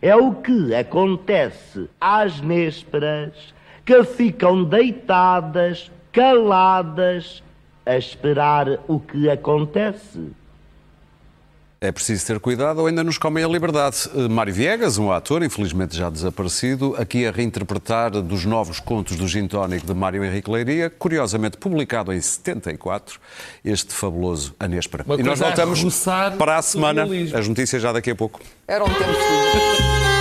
É o que acontece às nésperas que ficam deitadas, caladas, a esperar o que acontece. É preciso ter cuidado ou ainda nos comem a liberdade. Eh, Mário Viegas, um ator, infelizmente já desaparecido, aqui a reinterpretar dos novos contos do Gin Tónico de Mário Henrique Leiria, curiosamente publicado em 74, este fabuloso A Néspera. Uma E nós voltamos para a semana. As notícias já daqui a pouco. Era um tempo feliz.